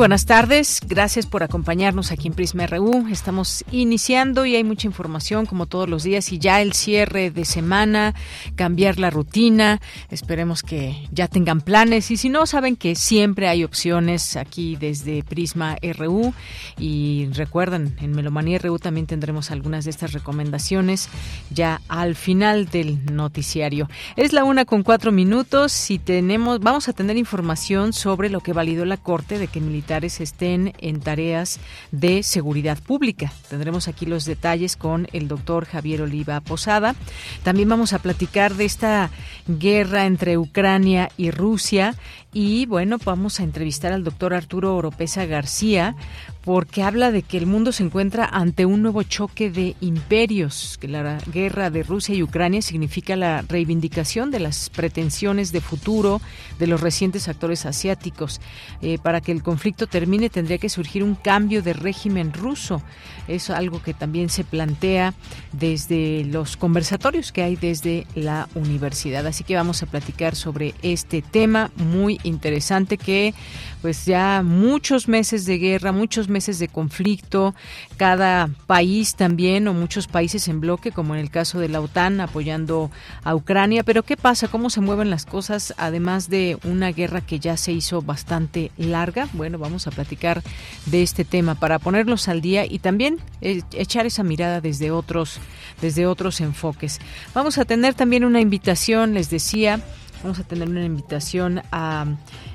Buenas tardes, gracias por acompañarnos aquí en Prisma RU. Estamos iniciando y hay mucha información como todos los días y ya el cierre de semana, cambiar la rutina. Esperemos que ya tengan planes y si no, saben que siempre hay opciones aquí desde Prisma RU y recuerden, en Melomanía RU también tendremos algunas de estas recomendaciones ya al final del noticiario. Es la una con cuatro minutos y tenemos, vamos a tener información sobre lo que validó la Corte de que militares estén en tareas de seguridad pública. Tendremos aquí los detalles con el doctor Javier Oliva Posada. También vamos a platicar de esta guerra entre Ucrania y Rusia y bueno, vamos a entrevistar al doctor Arturo Oropesa García porque habla de que el mundo se encuentra ante un nuevo choque de imperios, que la guerra de Rusia y Ucrania significa la reivindicación de las pretensiones de futuro de los recientes actores asiáticos. Eh, para que el conflicto termine tendría que surgir un cambio de régimen ruso. Es algo que también se plantea desde los conversatorios que hay desde la universidad. Así que vamos a platicar sobre este tema muy interesante que pues ya muchos meses de guerra, muchos meses de conflicto, cada país también o muchos países en bloque, como en el caso de la OTAN apoyando a Ucrania. Pero ¿qué pasa? ¿Cómo se mueven las cosas además de una guerra que ya se hizo bastante larga? Bueno, vamos a platicar de este tema para ponerlos al día y también eh, echar esa mirada desde otros, desde otros enfoques. Vamos a tener también una invitación, les decía, vamos a tener una invitación a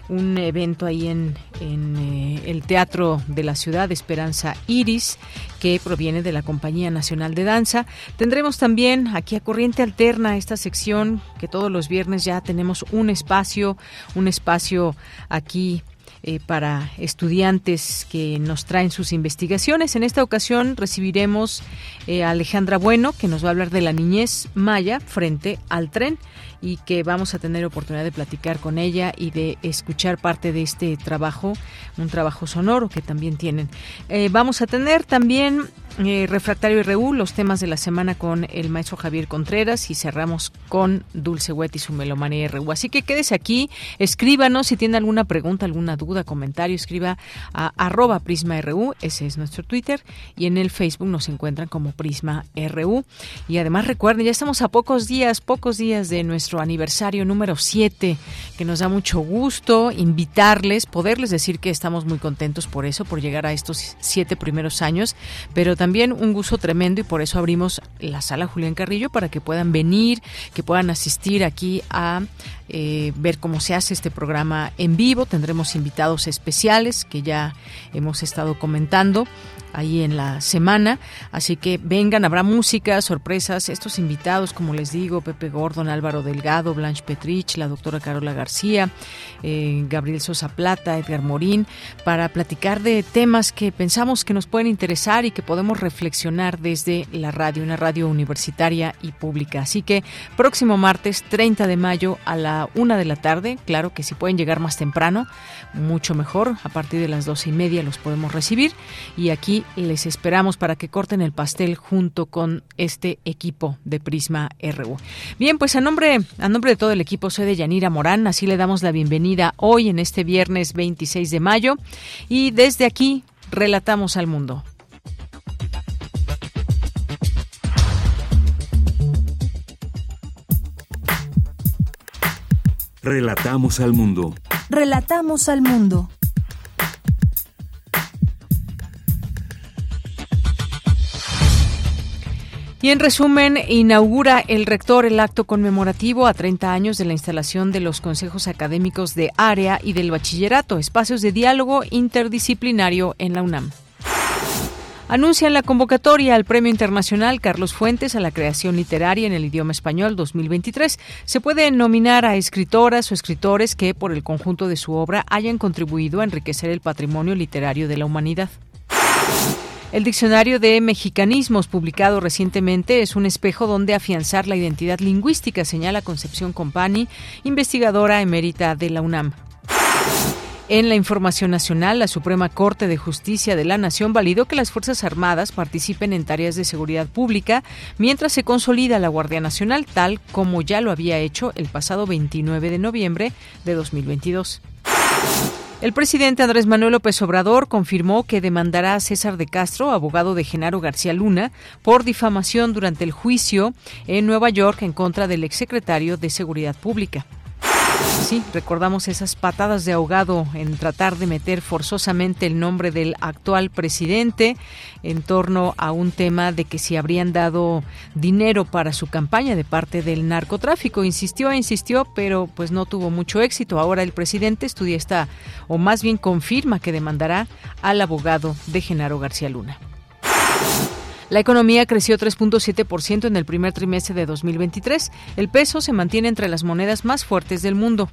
un evento ahí en, eh, el Teatro de la Ciudad, Esperanza Iris, que proviene de la Compañía Nacional de Danza. Tendremos también aquí a Corriente Alterna esta sección que todos los viernes ya tenemos un espacio, un espacio aquí eh, para estudiantes que nos traen sus investigaciones. En esta ocasión recibiremos eh, a Alejandra Bueno, que nos va a hablar de la niñez maya frente al tren y que vamos a tener oportunidad de platicar con ella y de escuchar parte de este trabajo, un trabajo sonoro que también tienen. Eh, vamos a tener también eh, Refractario y Reú, los temas de la semana con el maestro Javier Contreras y cerramos con Dulce Wet y su Melomanía Reú. Así que quédese aquí, escríbanos si tiene alguna pregunta, alguna duda, comentario, escriba a arroba Prisma RU, ese es nuestro Twitter, y en el Facebook nos encuentran como Prisma RU. Y además recuerden, ya estamos a pocos días, pocos días de nuestro aniversario número 7, que nos da mucho gusto invitarles, poderles decir que estamos muy contentos por eso, por llegar a estos siete primeros años, pero también también un gusto tremendo y por eso abrimos la sala Julián Carrillo para que puedan venir, que puedan asistir aquí a eh, ver cómo se hace este programa en vivo. Tendremos invitados especiales que ya hemos estado comentando ahí en la semana. Así que vengan, habrá música, sorpresas. Estos invitados, como les digo, Pepe Gordon, Álvaro Delgado, Blanche Petrich, la doctora Carola García, eh, Gabriel Sosa Plata, Edgar Morín, para platicar de temas que pensamos que nos pueden interesar y que podemos reflexionar desde la radio, una radio universitaria y pública. Así que próximo martes 30 de mayo a la una de la tarde, claro que si pueden llegar más temprano, mucho mejor. A partir de las doce y media los podemos recibir y aquí les esperamos para que corten el pastel junto con este equipo de Prisma RU. Bien, pues a nombre, a nombre de todo el equipo soy de Yanira Morán, así le damos la bienvenida hoy en este viernes 26 de mayo y desde aquí relatamos al mundo. Relatamos al mundo. Relatamos al mundo. Y en resumen, inaugura el rector el acto conmemorativo a 30 años de la instalación de los consejos académicos de área y del bachillerato, espacios de diálogo interdisciplinario en la UNAM. Anuncian la convocatoria al Premio Internacional Carlos Fuentes a la creación literaria en el idioma español 2023. Se puede nominar a escritoras o escritores que, por el conjunto de su obra, hayan contribuido a enriquecer el patrimonio literario de la humanidad. El diccionario de mexicanismos publicado recientemente es un espejo donde afianzar la identidad lingüística, señala Concepción Compani, investigadora emérita de la UNAM. En la información nacional, la Suprema Corte de Justicia de la Nación validó que las Fuerzas Armadas participen en tareas de seguridad pública mientras se consolida la Guardia Nacional, tal como ya lo había hecho el pasado 29 de noviembre de 2022. El presidente Andrés Manuel López Obrador confirmó que demandará a César de Castro, abogado de Genaro García Luna, por difamación durante el juicio en Nueva York en contra del exsecretario de Seguridad Pública. Sí, recordamos esas patadas de ahogado en tratar de meter forzosamente el nombre del actual presidente en torno a un tema de que si habrían dado dinero para su campaña de parte del narcotráfico. Insistió, insistió, pero pues no tuvo mucho éxito. Ahora el presidente estudia esta, o más bien confirma que demandará al abogado de Genaro García Luna. La economía creció 3.7% en el primer trimestre de 2023. El peso se mantiene entre las monedas más fuertes del mundo.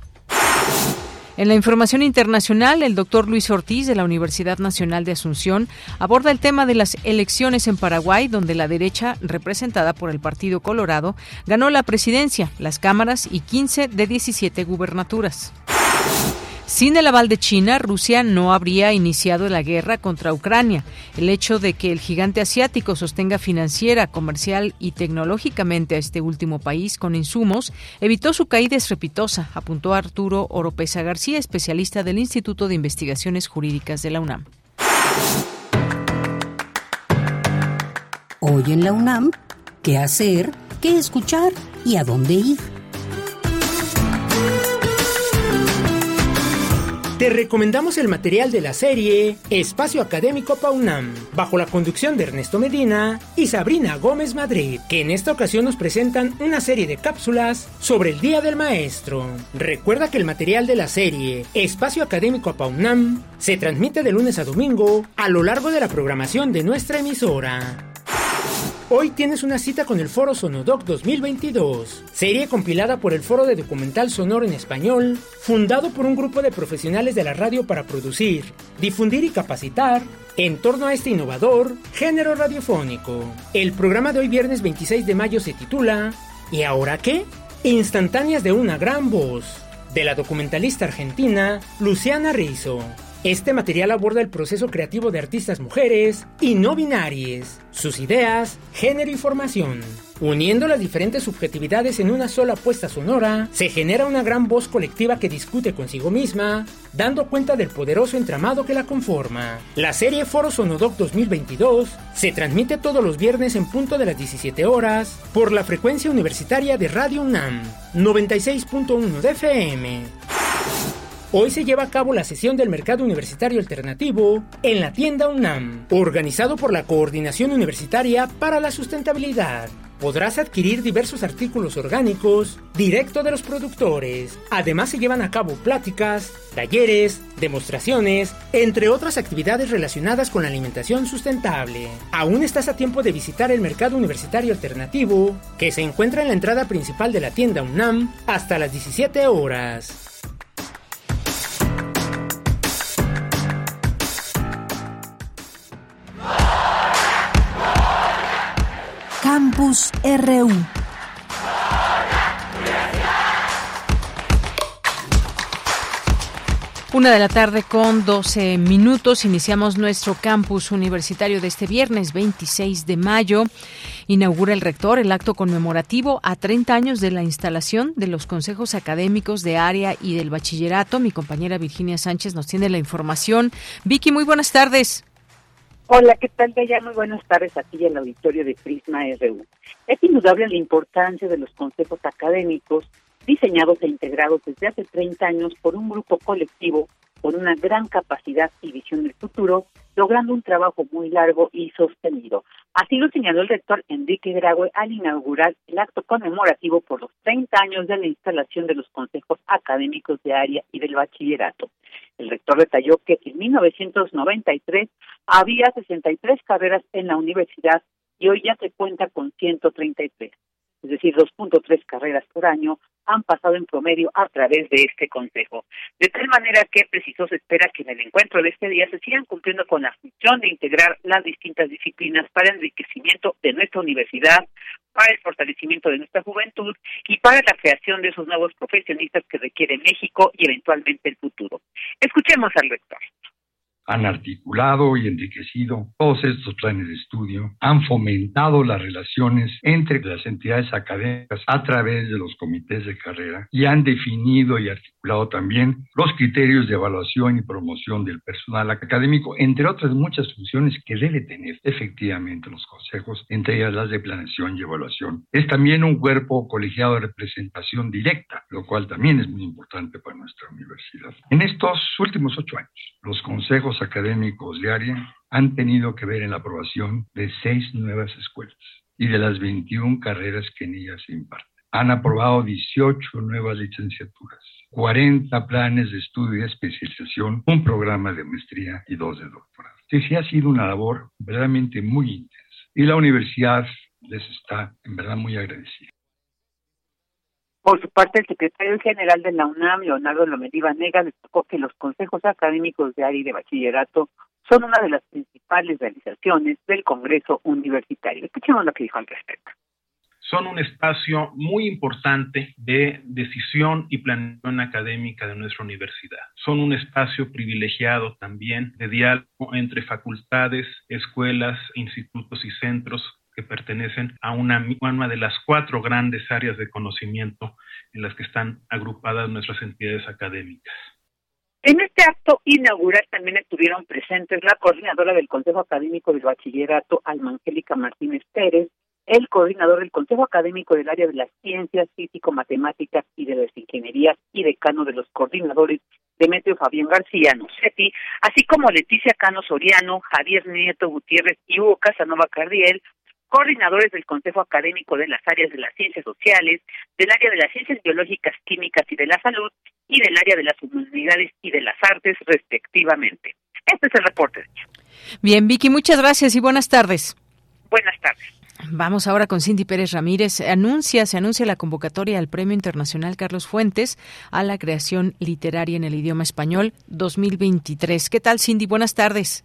En la información internacional, el doctor Luis Ortiz de la Universidad Nacional de Asunción aborda el tema de las elecciones en Paraguay, donde la derecha, representada por el Partido Colorado, ganó la presidencia, las cámaras y 15 de 17 gubernaturas. Sin el aval de China, Rusia no habría iniciado la guerra contra Ucrania. El hecho de que el gigante asiático sostenga financiera, comercial y tecnológicamente a este último país con insumos evitó su caída estrepitosa, apuntó Arturo Oropesa García, especialista del Instituto de Investigaciones Jurídicas de la UNAM. Hoy en la UNAM, ¿qué hacer? ¿Qué escuchar? ¿Y a dónde ir? Te recomendamos el material de la serie Espacio Académico Paunam, bajo la conducción de Ernesto Medina y Sabrina Gómez Madrid, que en esta ocasión nos presentan una serie de cápsulas sobre el Día del Maestro. Recuerda que el material de la serie Espacio Académico Paunam se transmite de lunes a domingo a lo largo de la programación de nuestra emisora. Hoy tienes una cita con el Foro Sonodoc 2022, serie compilada por el Foro de Documental Sonoro en Español, fundado por un grupo de profesionales de la radio para producir, difundir y capacitar en torno a este innovador género radiofónico. El programa de hoy viernes 26 de mayo se titula ¿Y ahora qué? Instantáneas de una gran voz, de la documentalista argentina Luciana Rizzo. Este material aborda el proceso creativo de artistas mujeres y no binarias, sus ideas, género y formación. Uniendo las diferentes subjetividades en una sola puesta sonora, se genera una gran voz colectiva que discute consigo misma, dando cuenta del poderoso entramado que la conforma. La serie Foro Sonodoc 2022 se transmite todos los viernes en punto de las 17 horas por la frecuencia universitaria de Radio UNAM, 96.1 de FM. Hoy se lleva a cabo la sesión del Mercado Universitario Alternativo en la tienda UNAM, organizado por la Coordinación Universitaria para la Sustentabilidad. Podrás adquirir diversos artículos orgánicos directo de los productores. Además se llevan a cabo pláticas, talleres, demostraciones, entre otras actividades relacionadas con la alimentación sustentable. Aún estás a tiempo de visitar el Mercado Universitario Alternativo, que se encuentra en la entrada principal de la tienda UNAM hasta las 17 horas. Campus RU. Una de la tarde con 12 minutos. Iniciamos nuestro campus universitario de este viernes 26 de mayo. Inaugura el rector el acto conmemorativo a 30 años de la instalación de los consejos académicos de área y del bachillerato. Mi compañera Virginia Sánchez nos tiene la información. Vicky, muy buenas tardes. Hola, ¿qué tal, Bella? Muy buenas tardes aquí en el auditorio de Prisma RU. Es indudable la importancia de los consejos académicos diseñados e integrados desde hace 30 años por un grupo colectivo con una gran capacidad y visión del futuro logrando un trabajo muy largo y sostenido. Así lo señaló el rector Enrique Graue al inaugurar el acto conmemorativo por los 30 años de la instalación de los consejos académicos de área y del bachillerato. El rector detalló que en 1993 había 63 carreras en la universidad y hoy ya se cuenta con 133 es decir, 2.3 carreras por año, han pasado en promedio a través de este Consejo. De tal manera que, preciso, se espera que en el encuentro de este día se sigan cumpliendo con la función de integrar las distintas disciplinas para el enriquecimiento de nuestra universidad, para el fortalecimiento de nuestra juventud y para la creación de esos nuevos profesionistas que requiere México y eventualmente el futuro. Escuchemos al rector han articulado y enriquecido todos estos planes de estudio, han fomentado las relaciones entre las entidades académicas a través de los comités de carrera y han definido y articulado también los criterios de evaluación y promoción del personal académico, entre otras muchas funciones que debe tener efectivamente los consejos, entre ellas las de planeación y evaluación. Es también un cuerpo colegiado de representación directa, lo cual también es muy importante para nuestra universidad. En estos últimos ocho años, los consejos académicos de área han tenido que ver en la aprobación de seis nuevas escuelas y de las 21 carreras que en ellas se imparten. Han aprobado 18 nuevas licenciaturas, 40 planes de estudio y especialización, un programa de maestría y dos de doctorado. Sí, sí ha sido una labor verdaderamente muy intensa y la universidad les está en verdad muy agradecida. Por su parte, el secretario general de la UNAM, Leonardo Lomediva Nega, destacó que los consejos académicos de área y de bachillerato son una de las principales realizaciones del Congreso Universitario. Escuchemos lo que dijo al respecto. Son un espacio muy importante de decisión y planeación académica de nuestra universidad. Son un espacio privilegiado también de diálogo entre facultades, escuelas, institutos y centros que pertenecen a una, una de las cuatro grandes áreas de conocimiento en las que están agrupadas nuestras entidades académicas. En este acto inaugural también estuvieron presentes la coordinadora del Consejo Académico del Bachillerato, Almangélica Martínez Pérez, el coordinador del Consejo Académico del área de las ciencias, físico-matemáticas y de las ingenierías y decano de los coordinadores, Demetrio Fabián García Nocetti, así como Leticia Cano Soriano, Javier Nieto Gutiérrez y Hugo Casanova Cardiel, coordinadores del Consejo Académico de las áreas de las ciencias sociales, del área de las ciencias biológicas, químicas y de la salud, y del área de las humanidades y de las artes, respectivamente. Este es el reporte. Bien, Vicky, muchas gracias y buenas tardes. Buenas tardes. Vamos ahora con Cindy Pérez Ramírez. Anuncia, se anuncia la convocatoria al Premio Internacional Carlos Fuentes a la creación literaria en el idioma español 2023. ¿Qué tal, Cindy? Buenas tardes.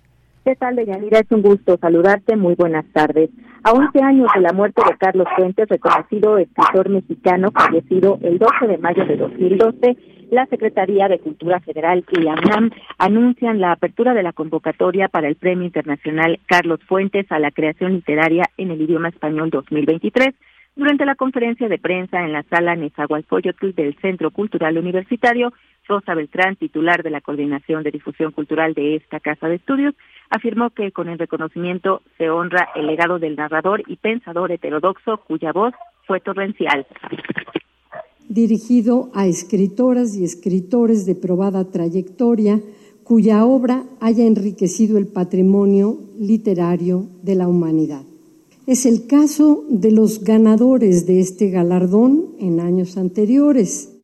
¿Qué tal, Deyanira? Es un gusto saludarte. Muy buenas tardes. A 11 años de la muerte de Carlos Fuentes, reconocido escritor mexicano fallecido el 12 de mayo de 2012, la Secretaría de Cultura Federal y la UNAM anuncian la apertura de la convocatoria para el Premio Internacional Carlos Fuentes a la creación literaria en el idioma español 2023 durante la conferencia de prensa en la sala Nezahualcóyotl del Centro Cultural Universitario, Rosa Beltrán, titular de la Coordinación de Difusión Cultural de esta Casa de Estudios, afirmó que con el reconocimiento se honra el legado del narrador y pensador heterodoxo cuya voz fue torrencial. Dirigido a escritoras y escritores de probada trayectoria cuya obra haya enriquecido el patrimonio literario de la humanidad. Es el caso de los ganadores de este galardón en años anteriores.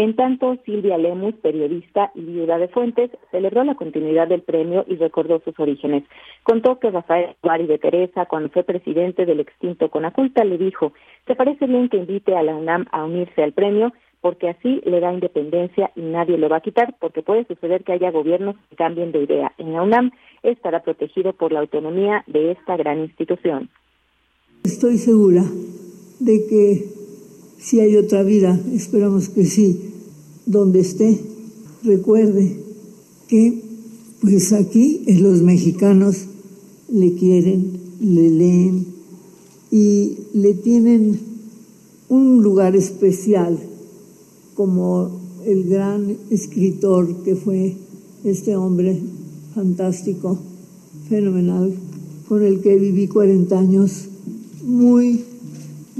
En tanto, Silvia Lemus, periodista y viuda de Fuentes, celebró la continuidad del premio y recordó sus orígenes. Contó que Rafael Guari de Teresa, cuando fue presidente del extinto Conaculta, le dijo, ¿te parece bien que invite a la UNAM a unirse al premio? Porque así le da independencia y nadie lo va a quitar, porque puede suceder que haya gobiernos que cambien de idea. En la UNAM estará protegido por la autonomía de esta gran institución. Estoy segura de que si hay otra vida, esperamos que sí, donde esté, recuerde que pues aquí los mexicanos le quieren, le leen y le tienen un lugar especial como el gran escritor que fue este hombre fantástico, fenomenal, con el que viví 40 años, muy,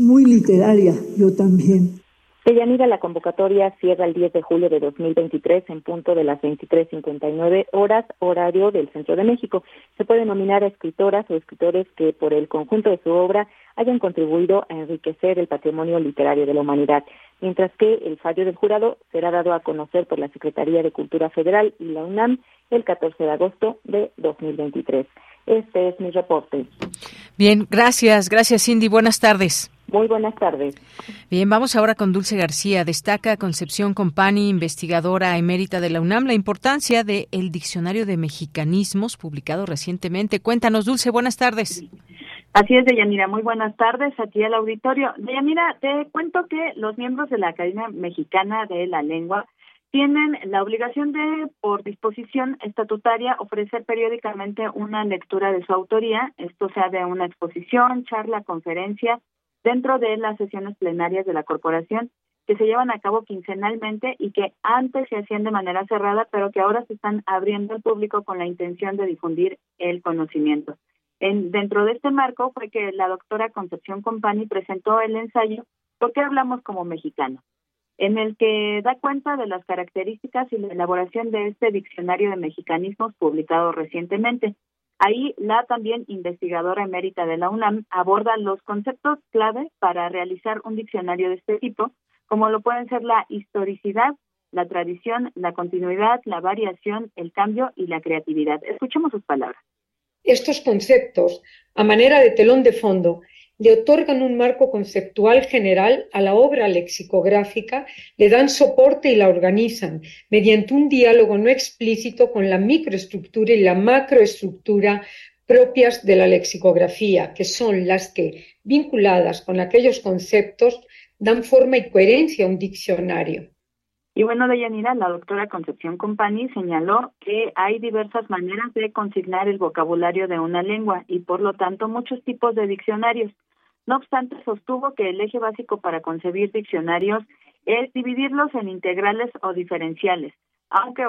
muy literaria, yo también. Deyanira, la convocatoria cierra el 10 de julio de 2023 en punto de las 23.59 horas, horario del Centro de México. Se puede nominar a escritoras o escritores que por el conjunto de su obra hayan contribuido a enriquecer el patrimonio literario de la humanidad, mientras que el fallo del jurado será dado a conocer por la Secretaría de Cultura Federal y la UNAM el 14 de agosto de 2023. Este es mi reporte. Bien, gracias, gracias Cindy. Buenas tardes. Muy buenas tardes. Bien, vamos ahora con Dulce García. Destaca Concepción Compani, investigadora emérita de la UNAM, la importancia del el Diccionario de Mexicanismos publicado recientemente. Cuéntanos, Dulce, buenas tardes. Así es, Deyanira. Muy buenas tardes aquí al auditorio. Deyanira, te cuento que los miembros de la Academia Mexicana de la Lengua tienen la obligación de, por disposición estatutaria, ofrecer periódicamente una lectura de su autoría, esto sea de una exposición, charla, conferencia, dentro de las sesiones plenarias de la corporación que se llevan a cabo quincenalmente y que antes se hacían de manera cerrada, pero que ahora se están abriendo al público con la intención de difundir el conocimiento. En, dentro de este marco fue que la doctora Concepción Compani presentó el ensayo ¿Por qué hablamos como mexicanos? En el que da cuenta de las características y la elaboración de este diccionario de mexicanismos publicado recientemente. Ahí la también investigadora emérita de la UNAM aborda los conceptos clave para realizar un diccionario de este tipo, como lo pueden ser la historicidad, la tradición, la continuidad, la variación, el cambio y la creatividad. Escuchemos sus palabras. Estos conceptos, a manera de telón de fondo, le otorgan un marco conceptual general a la obra lexicográfica, le dan soporte y la organizan mediante un diálogo no explícito con la microestructura y la macroestructura propias de la lexicografía, que son las que, vinculadas con aquellos conceptos, dan forma y coherencia a un diccionario. Y bueno, Deyanira, la doctora Concepción Compani señaló que hay diversas maneras de consignar el vocabulario de una lengua y por lo tanto muchos tipos de diccionarios. No obstante, sostuvo que el eje básico para concebir diccionarios es dividirlos en integrales o diferenciales, aunque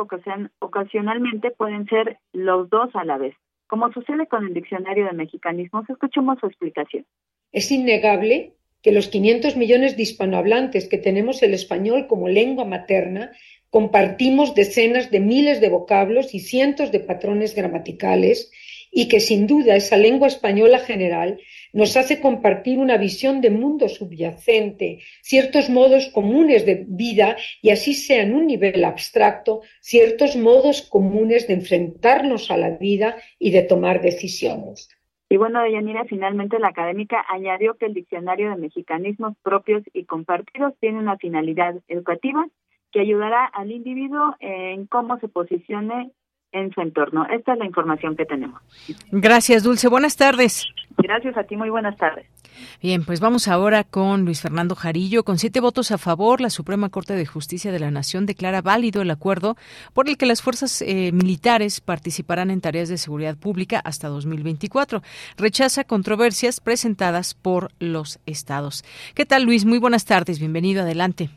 ocasionalmente pueden ser los dos a la vez. Como sucede con el diccionario de mexicanismos, escuchemos su explicación. Es innegable que los 500 millones de hispanohablantes que tenemos el español como lengua materna compartimos decenas de miles de vocablos y cientos de patrones gramaticales y que sin duda esa lengua española general nos hace compartir una visión de mundo subyacente, ciertos modos comunes de vida y así sea en un nivel abstracto, ciertos modos comunes de enfrentarnos a la vida y de tomar decisiones. Y bueno, Deyanira, finalmente la académica añadió que el diccionario de mexicanismos propios y compartidos tiene una finalidad educativa que ayudará al individuo en cómo se posicione en su entorno. Esta es la información que tenemos. Gracias, Dulce. Buenas tardes. Gracias a ti, muy buenas tardes. Bien, pues vamos ahora con Luis Fernando Jarillo. Con siete votos a favor, la Suprema Corte de Justicia de la Nación declara válido el acuerdo por el que las fuerzas eh, militares participarán en tareas de seguridad pública hasta 2024. Rechaza controversias presentadas por los estados. ¿Qué tal, Luis? Muy buenas tardes. Bienvenido. Adelante.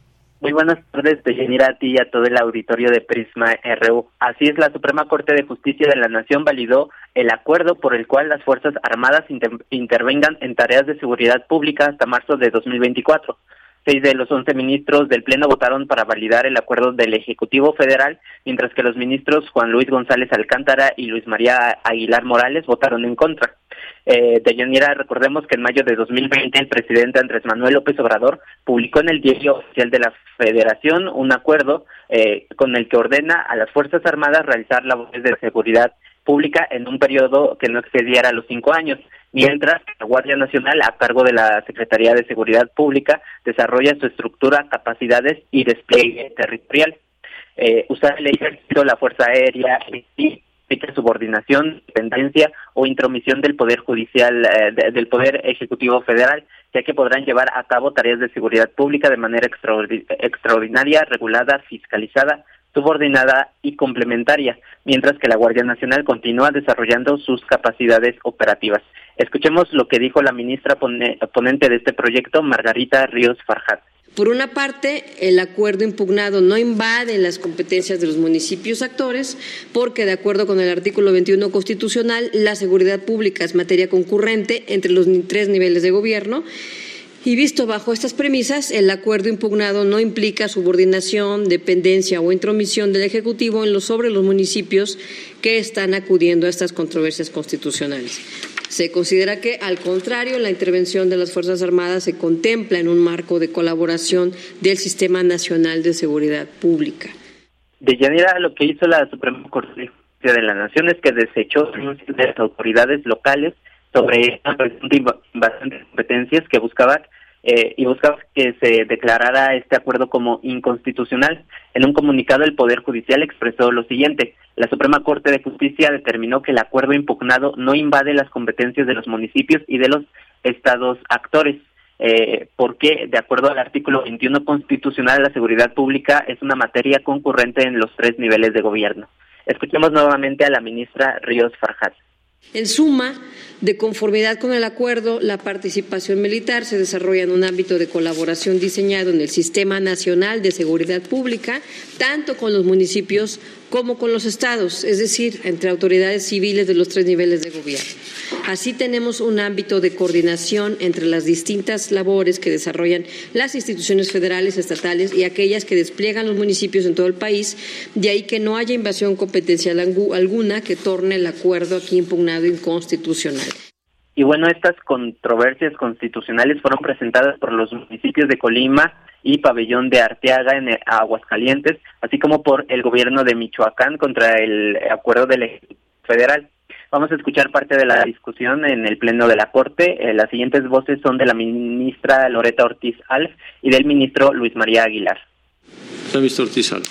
Muy buenas tardes, Deyanira, a ti y a todo el auditorio de Prisma RU. Así es, la Suprema Corte de Justicia de la Nación validó el acuerdo por el cual las Fuerzas Armadas intervengan en tareas de seguridad pública hasta marzo de 2024. Seis de los once ministros del Pleno votaron para validar el acuerdo del Ejecutivo Federal, mientras que los ministros Juan Luis González Alcántara y Luis María Aguilar Morales votaron en contra. Eh, Deyanira, recordemos que en mayo de 2020 el presidente Andrés Manuel López Obrador publicó en el diario oficial de la Federación un acuerdo eh, con el que ordena a las Fuerzas Armadas realizar labores de seguridad pública en un periodo que no excediera los cinco años, mientras la Guardia Nacional, a cargo de la Secretaría de Seguridad Pública, desarrolla su estructura, capacidades y despliegue territorial. Eh, usar el ejército, la Fuerza Aérea y subordinación, dependencia o intromisión del Poder Judicial, eh, del Poder Ejecutivo Federal, ya que podrán llevar a cabo tareas de seguridad pública de manera extraordinaria, regulada, fiscalizada, subordinada y complementaria, mientras que la Guardia Nacional continúa desarrollando sus capacidades operativas. Escuchemos lo que dijo la ministra ponente de este proyecto, Margarita Ríos Farjat. Por una parte, el acuerdo impugnado no invade las competencias de los municipios actores, porque de acuerdo con el artículo 21 constitucional, la seguridad pública es materia concurrente entre los tres niveles de gobierno Y visto bajo estas premisas, el acuerdo impugnado no implica subordinación, dependencia o intromisión del Ejecutivo en los, sobre los municipios que están acudiendo a estas controversias constitucionales. Se considera que, al contrario, la intervención de las Fuerzas Armadas se contempla en un marco de colaboración del Sistema Nacional de Seguridad Pública. De Yanira, lo que hizo la Suprema Corte de la Nación es que desechó de las autoridades locales sobre de competencias que buscaba eh, y buscaba que se declarara este acuerdo como inconstitucional. En un comunicado, el Poder Judicial expresó lo siguiente. La Suprema Corte de Justicia determinó que el acuerdo impugnado no invade las competencias de los municipios y de los estados actores. Eh, porque, de acuerdo al artículo 21 constitucional, la seguridad pública es una materia concurrente en los tres niveles de gobierno. Escuchemos nuevamente a la ministra Ríos Farjat. En suma, de conformidad con el acuerdo, la participación militar se desarrolla en un ámbito de colaboración diseñado en el Sistema Nacional de Seguridad Pública, tanto con los municipios como con los estados, es decir, entre autoridades civiles de los tres niveles de gobierno. Así tenemos un ámbito de coordinación entre las distintas labores que desarrollan las instituciones federales, estatales y aquellas que despliegan los municipios en todo el país, de ahí que no haya invasión competencial alguna que torne el acuerdo aquí impugnado inconstitucional. Y bueno, estas controversias constitucionales fueron presentadas por los municipios de Colima y Pabellón de Arteaga en Aguascalientes, así como por el gobierno de Michoacán contra el acuerdo del federal. Vamos a escuchar parte de la discusión en el Pleno de la Corte. Eh, las siguientes voces son de la ministra Loreta Ortiz Alf y del ministro Luis María Aguilar. ministro Ortiz Alf.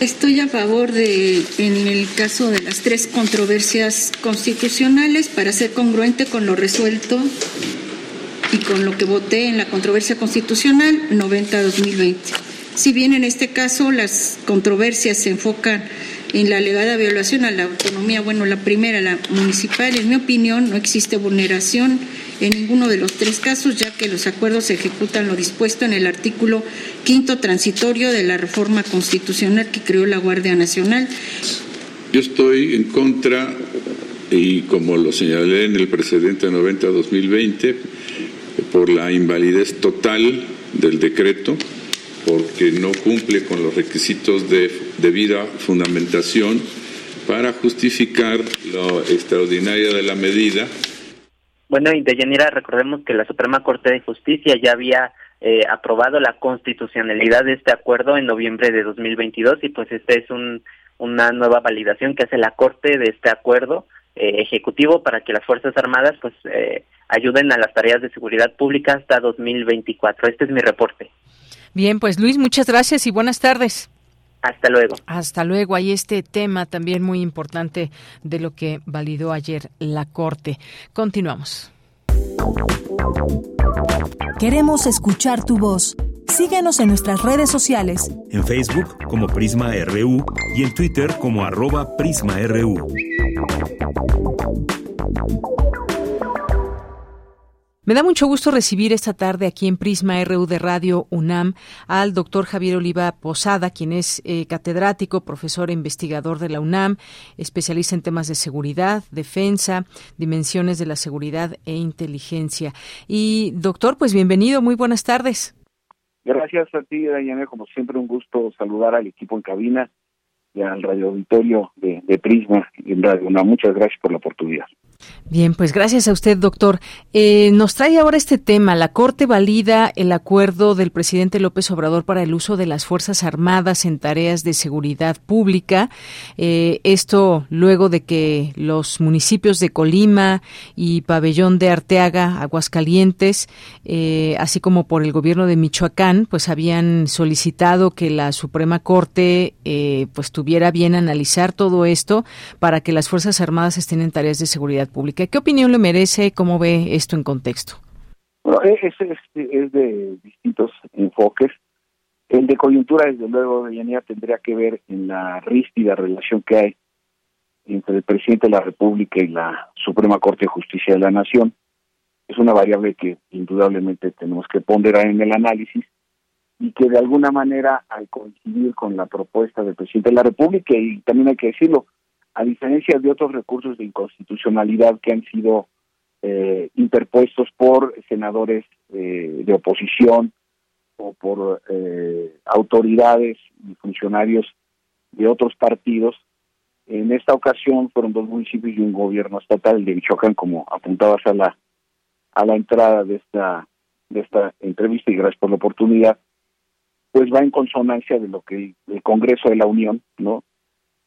Estoy a favor de, en el caso de las tres controversias constitucionales, para ser congruente con lo resuelto y con lo que voté en la controversia constitucional 90-2020. Si bien en este caso las controversias se enfocan en la alegada violación a la autonomía, bueno, la primera, la municipal, en mi opinión, no existe vulneración en ninguno de los tres casos, ya que los acuerdos ejecutan lo dispuesto en el artículo quinto transitorio de la reforma constitucional que creó la Guardia Nacional. Yo estoy en contra, y como lo señalé en el precedente 90-2020, por la invalidez total del decreto porque no cumple con los requisitos de debida fundamentación para justificar lo extraordinaria de la medida. Bueno, y de Yanira, recordemos que la Suprema Corte de Justicia ya había eh, aprobado la constitucionalidad de este acuerdo en noviembre de 2022 y pues esta es un, una nueva validación que hace la Corte de este acuerdo eh, ejecutivo para que las Fuerzas Armadas pues eh, ayuden a las tareas de seguridad pública hasta 2024. Este es mi reporte. Bien, pues Luis, muchas gracias y buenas tardes. Hasta luego. Hasta luego. Hay este tema también muy importante de lo que validó ayer la Corte. Continuamos. Queremos escuchar tu voz. Síguenos en nuestras redes sociales. En Facebook como Prisma RU y en Twitter como arroba PrismaRU. Me da mucho gusto recibir esta tarde aquí en Prisma RU de Radio UNAM al doctor Javier Oliva Posada, quien es eh, catedrático, profesor e investigador de la UNAM, especialista en temas de seguridad, defensa, dimensiones de la seguridad e inteligencia. Y doctor, pues bienvenido, muy buenas tardes. Gracias a ti, Dayana, como siempre un gusto saludar al equipo en cabina y al radio auditorio de, de Prisma en Radio UNAM. Muchas gracias por la oportunidad. Bien, pues gracias a usted, doctor. Eh, nos trae ahora este tema. La Corte valida el acuerdo del presidente López Obrador para el uso de las Fuerzas Armadas en tareas de seguridad pública. Eh, esto luego de que los municipios de Colima y Pabellón de Arteaga, Aguascalientes, eh, así como por el gobierno de Michoacán, pues habían solicitado que la Suprema Corte pues tuviera bien analizar todo esto para que las Fuerzas Armadas estén en tareas de seguridad pública. ¿Qué opinión le merece? ¿Cómo ve esto en contexto? Bueno, es, es, de distintos enfoques. El de coyuntura, desde luego, de tendría que ver en la rígida relación que hay entre el presidente de la República y la Suprema Corte de Justicia de la Nación. Es una variable que indudablemente tenemos que ponderar en el análisis y que de alguna manera, al coincidir con la propuesta del presidente de la República, y también hay que decirlo, a diferencia de otros recursos de inconstitucionalidad que han sido eh, interpuestos por senadores eh, de oposición o por eh, autoridades y funcionarios de otros partidos. En esta ocasión fueron dos municipios y un gobierno estatal, de Michoacán, como apuntabas a la a la entrada de esta de esta entrevista y gracias por la oportunidad, pues va en consonancia de lo que el Congreso de la Unión, ¿no?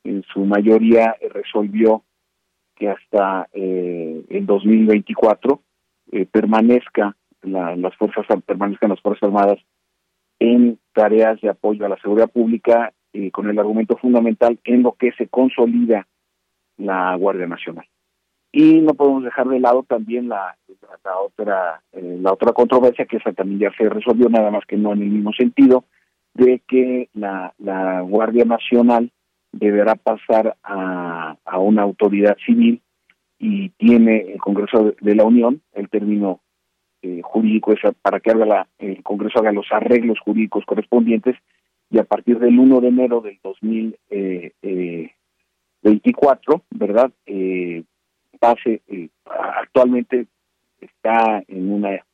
En su mayoría resolvió que hasta eh, el 2024 eh, permanezca las fuerzas permanezcan las fuerzas armadas en tareas de apoyo a la seguridad pública eh, con el argumento fundamental en lo que se consolida la Guardia Nacional. Y no podemos dejar de lado también la, la otra eh, la otra controversia que esa también ya se resolvió nada más que no en el mismo sentido de que la, la Guardia Nacional deberá pasar a, a una autoridad civil y tiene el Congreso de la Unión el término eh, jurídico es para que haga la, el Congreso haga los arreglos jurídicos correspondientes y a partir del 1 de enero del 2024, eh, ¿verdad? Eh, pase, eh, actualmente está en una,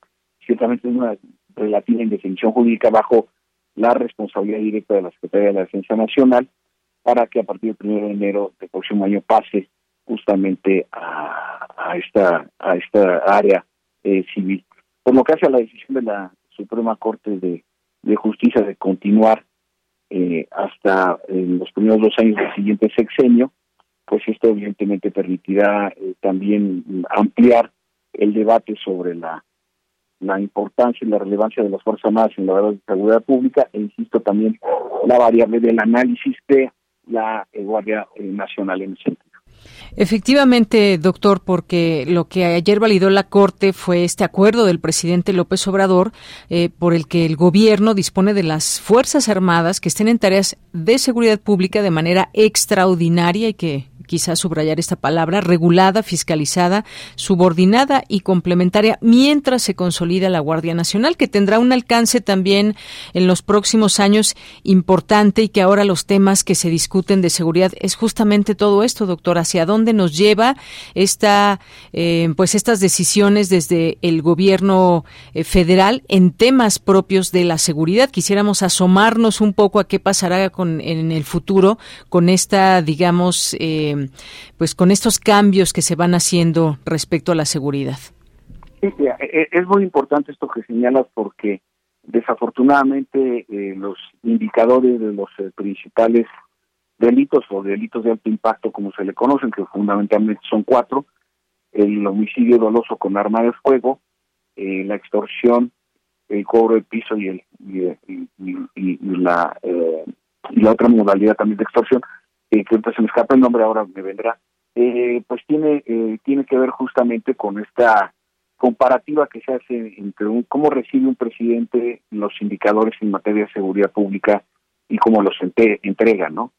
ciertamente en una relativa indefinición jurídica bajo la responsabilidad directa de la Secretaría de la Defensa Nacional para que a partir del 1 de enero del próximo año pase justamente a, a esta a esta área eh, civil. Por lo que hace a la decisión de la Suprema Corte de, Justicia de continuar eh, hasta los primeros dos años del siguiente sexenio, pues esto evidentemente permitirá eh, también ampliar el debate sobre la, la importancia y la relevancia de las Fuerzas Armadas en la seguridad pública e insisto también la variable del análisis de la eh, Guardia eh, Nacional en ese sentido. Efectivamente, doctor, porque lo que ayer validó la Corte fue este acuerdo del presidente López Obrador eh, por el que el gobierno dispone de las Fuerzas Armadas que estén en tareas de seguridad pública de manera extraordinaria y que quizás subrayar esta palabra, regulada, fiscalizada, subordinada y complementaria, mientras se consolida la Guardia Nacional, que tendrá un alcance también en los próximos años importante y que ahora los temas que se discuten de seguridad es justamente todo esto, doctor, dónde nos lleva esta, eh, pues estas decisiones desde el gobierno eh, federal en temas propios de la seguridad. Quisiéramos asomarnos un poco a qué pasará con, en el futuro con esta, digamos, eh, pues con estos cambios que se van haciendo respecto a la seguridad. E, e, es muy importante esto que señalas porque desafortunadamente eh, los indicadores de los eh, principales delitos o delitos de alto impacto como se le conocen, que fundamentalmente son cuatro, el homicidio doloso con arma de fuego, eh, la extorsión, el cobro de piso y, el, y, la, y la otra modalidad también de extorsión, eh, que ahorita se me escapa el nombre, ahora me vendrá, eh, pues tiene, eh, tiene que ver justamente con esta comparativa que se hace entre un, cómo recibe un presidente los indicadores en materia de seguridad pública y cómo los entrega, ¿no?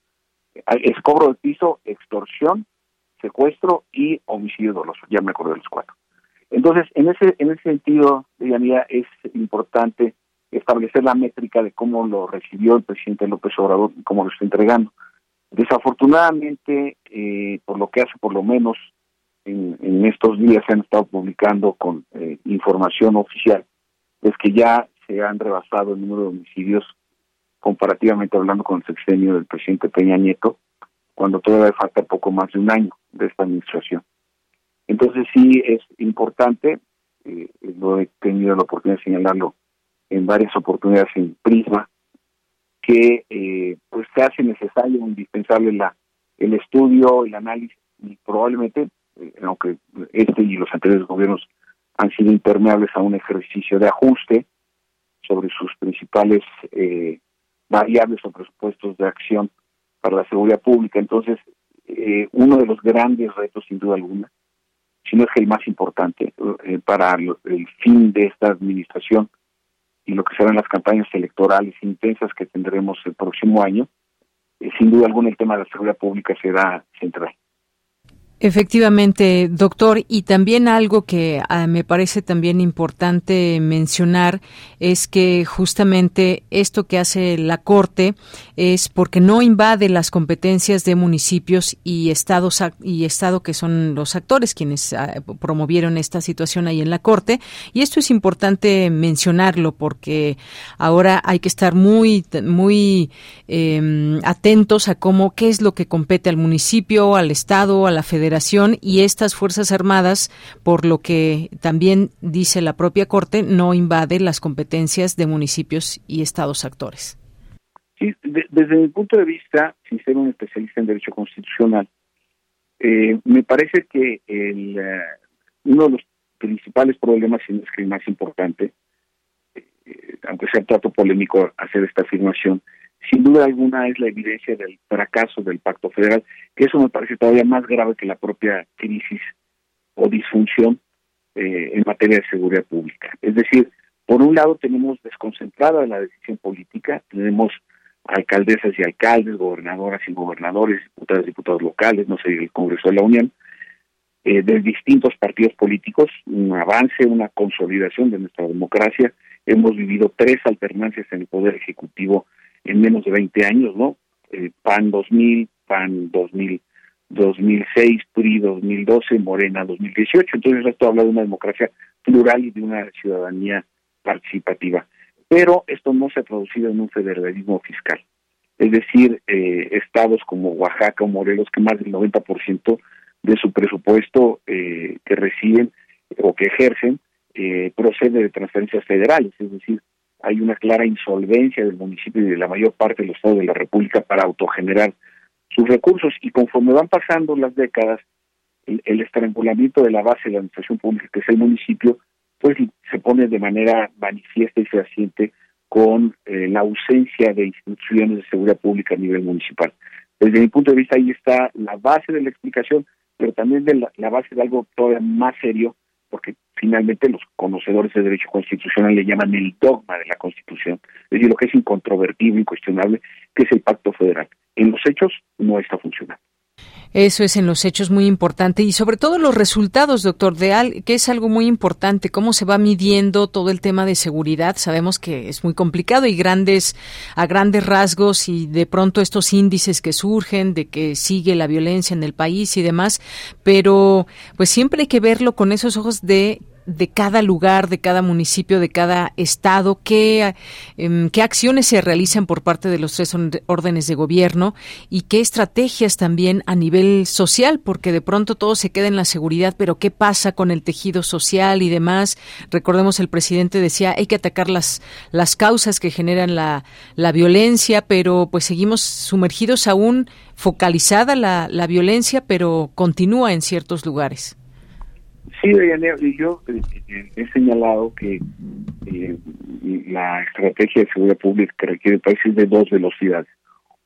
Es cobro de piso, extorsión, secuestro y homicidio doloso, ya me acuerdo de los cuatro. Entonces, en ese, en ese sentido, Yanira, es importante establecer la métrica de cómo lo recibió el presidente López Obrador y cómo lo está entregando. Desafortunadamente, eh, por lo que hace por lo menos en, estos días se han estado publicando con eh, información oficial, es que ya se han rebasado el número de homicidios comparativamente hablando con el sexenio del presidente Peña Nieto, cuando todavía falta poco más de un año de esta administración. Entonces sí es importante, eh, lo he tenido la oportunidad de señalarlo en varias oportunidades en Prisma, que eh, pues se hace necesario, indispensable la el estudio, el análisis y probablemente, eh, aunque este y los anteriores gobiernos han sido impermeables a un ejercicio de ajuste sobre sus principales eh, variables o presupuestos de acción para la seguridad pública. Entonces, eh, uno de los grandes retos, sin duda alguna, si no es que el más importante para el fin de esta administración, y lo que serán las campañas electorales intensas que tendremos el próximo año, eh, sin duda alguna el tema de la seguridad pública será central. Efectivamente, doctor, y también algo que ah, me parece también importante mencionar es que justamente esto que hace la Corte es porque no invade las competencias de municipios y estados y estado que son los actores quienes ah, promovieron esta situación ahí en la Corte. Y esto es importante mencionarlo porque ahora hay que estar muy muy em, atentos a cómo qué es lo que compete al municipio, al estado, a la federación y estas Fuerzas Armadas, por lo que también dice la propia Corte, no invade las competencias de municipios y estados actores. Desde mi punto de vista, sin ser un especialista en derecho constitucional, eh, me parece que el, eh, uno de los principales problemas, y es que el más importante, eh, aunque sea trato polémico hacer esta afirmación, sin duda alguna es la evidencia del fracaso del pacto federal, que eso me parece todavía más grave que la propia crisis o disfunción eh, en materia de seguridad pública. Es decir, por un lado tenemos desconcentrada la decisión política, tenemos alcaldesas y alcaldes, gobernadoras y gobernadores, diputadas y diputados locales, no sé, el Congreso de la Unión, eh, de distintos partidos políticos, un avance, una consolidación de nuestra democracia. Hemos vivido tres alternancias en el Poder Ejecutivo en menos de 20 años, ¿no? Eh, PAN 2000, PAN 2000, 2006, PRI 2012, Morena 2018. Entonces esto habla de una democracia plural y de una ciudadanía participativa. Pero esto no se ha traducido en un federalismo fiscal. Es decir, eh, estados como Oaxaca o Morelos, que más del 90% de su presupuesto eh, que reciben o que ejercen eh, procede de transferencias federales, es decir, hay una clara insolvencia del municipio y de la mayor parte del Estado de la República para autogenerar sus recursos y conforme van pasando las décadas, el, estrangulamiento de la base de la administración pública, que es el municipio, pues se pone de manera manifiesta y fehaciente con eh, la ausencia de instituciones de seguridad pública a nivel municipal. Desde mi punto de vista, ahí está la base de la explicación, pero también de la base de algo todavía más serio, porque finalmente los conocedores de derecho constitucional le llaman el dogma de la Constitución, es decir, lo que es incontrovertible, incuestionable, que es el pacto federal. En los hechos no está funcionando. Eso es en los hechos muy importante y sobre todo los resultados, doctor Deal, que es algo muy importante, cómo se va midiendo todo el tema de seguridad. Sabemos que es muy complicado y grandes a grandes rasgos y de pronto estos índices que surgen de que sigue la violencia en el país y demás, pero pues siempre hay que verlo con esos ojos de de cada lugar, de cada municipio, de cada estado, qué, em, qué acciones se realizan por parte de los tres órdenes de gobierno y qué estrategias también a nivel social, porque de pronto todo se queda en la seguridad, pero qué pasa con el tejido social y demás. Recordemos el presidente decía hay que atacar las, las causas que generan la, la violencia, pero pues seguimos sumergidos aún focalizada la, la violencia, pero continúa en ciertos lugares. Sí, yo eh, eh, he señalado que eh, la estrategia de seguridad pública que requiere el país es de dos velocidades.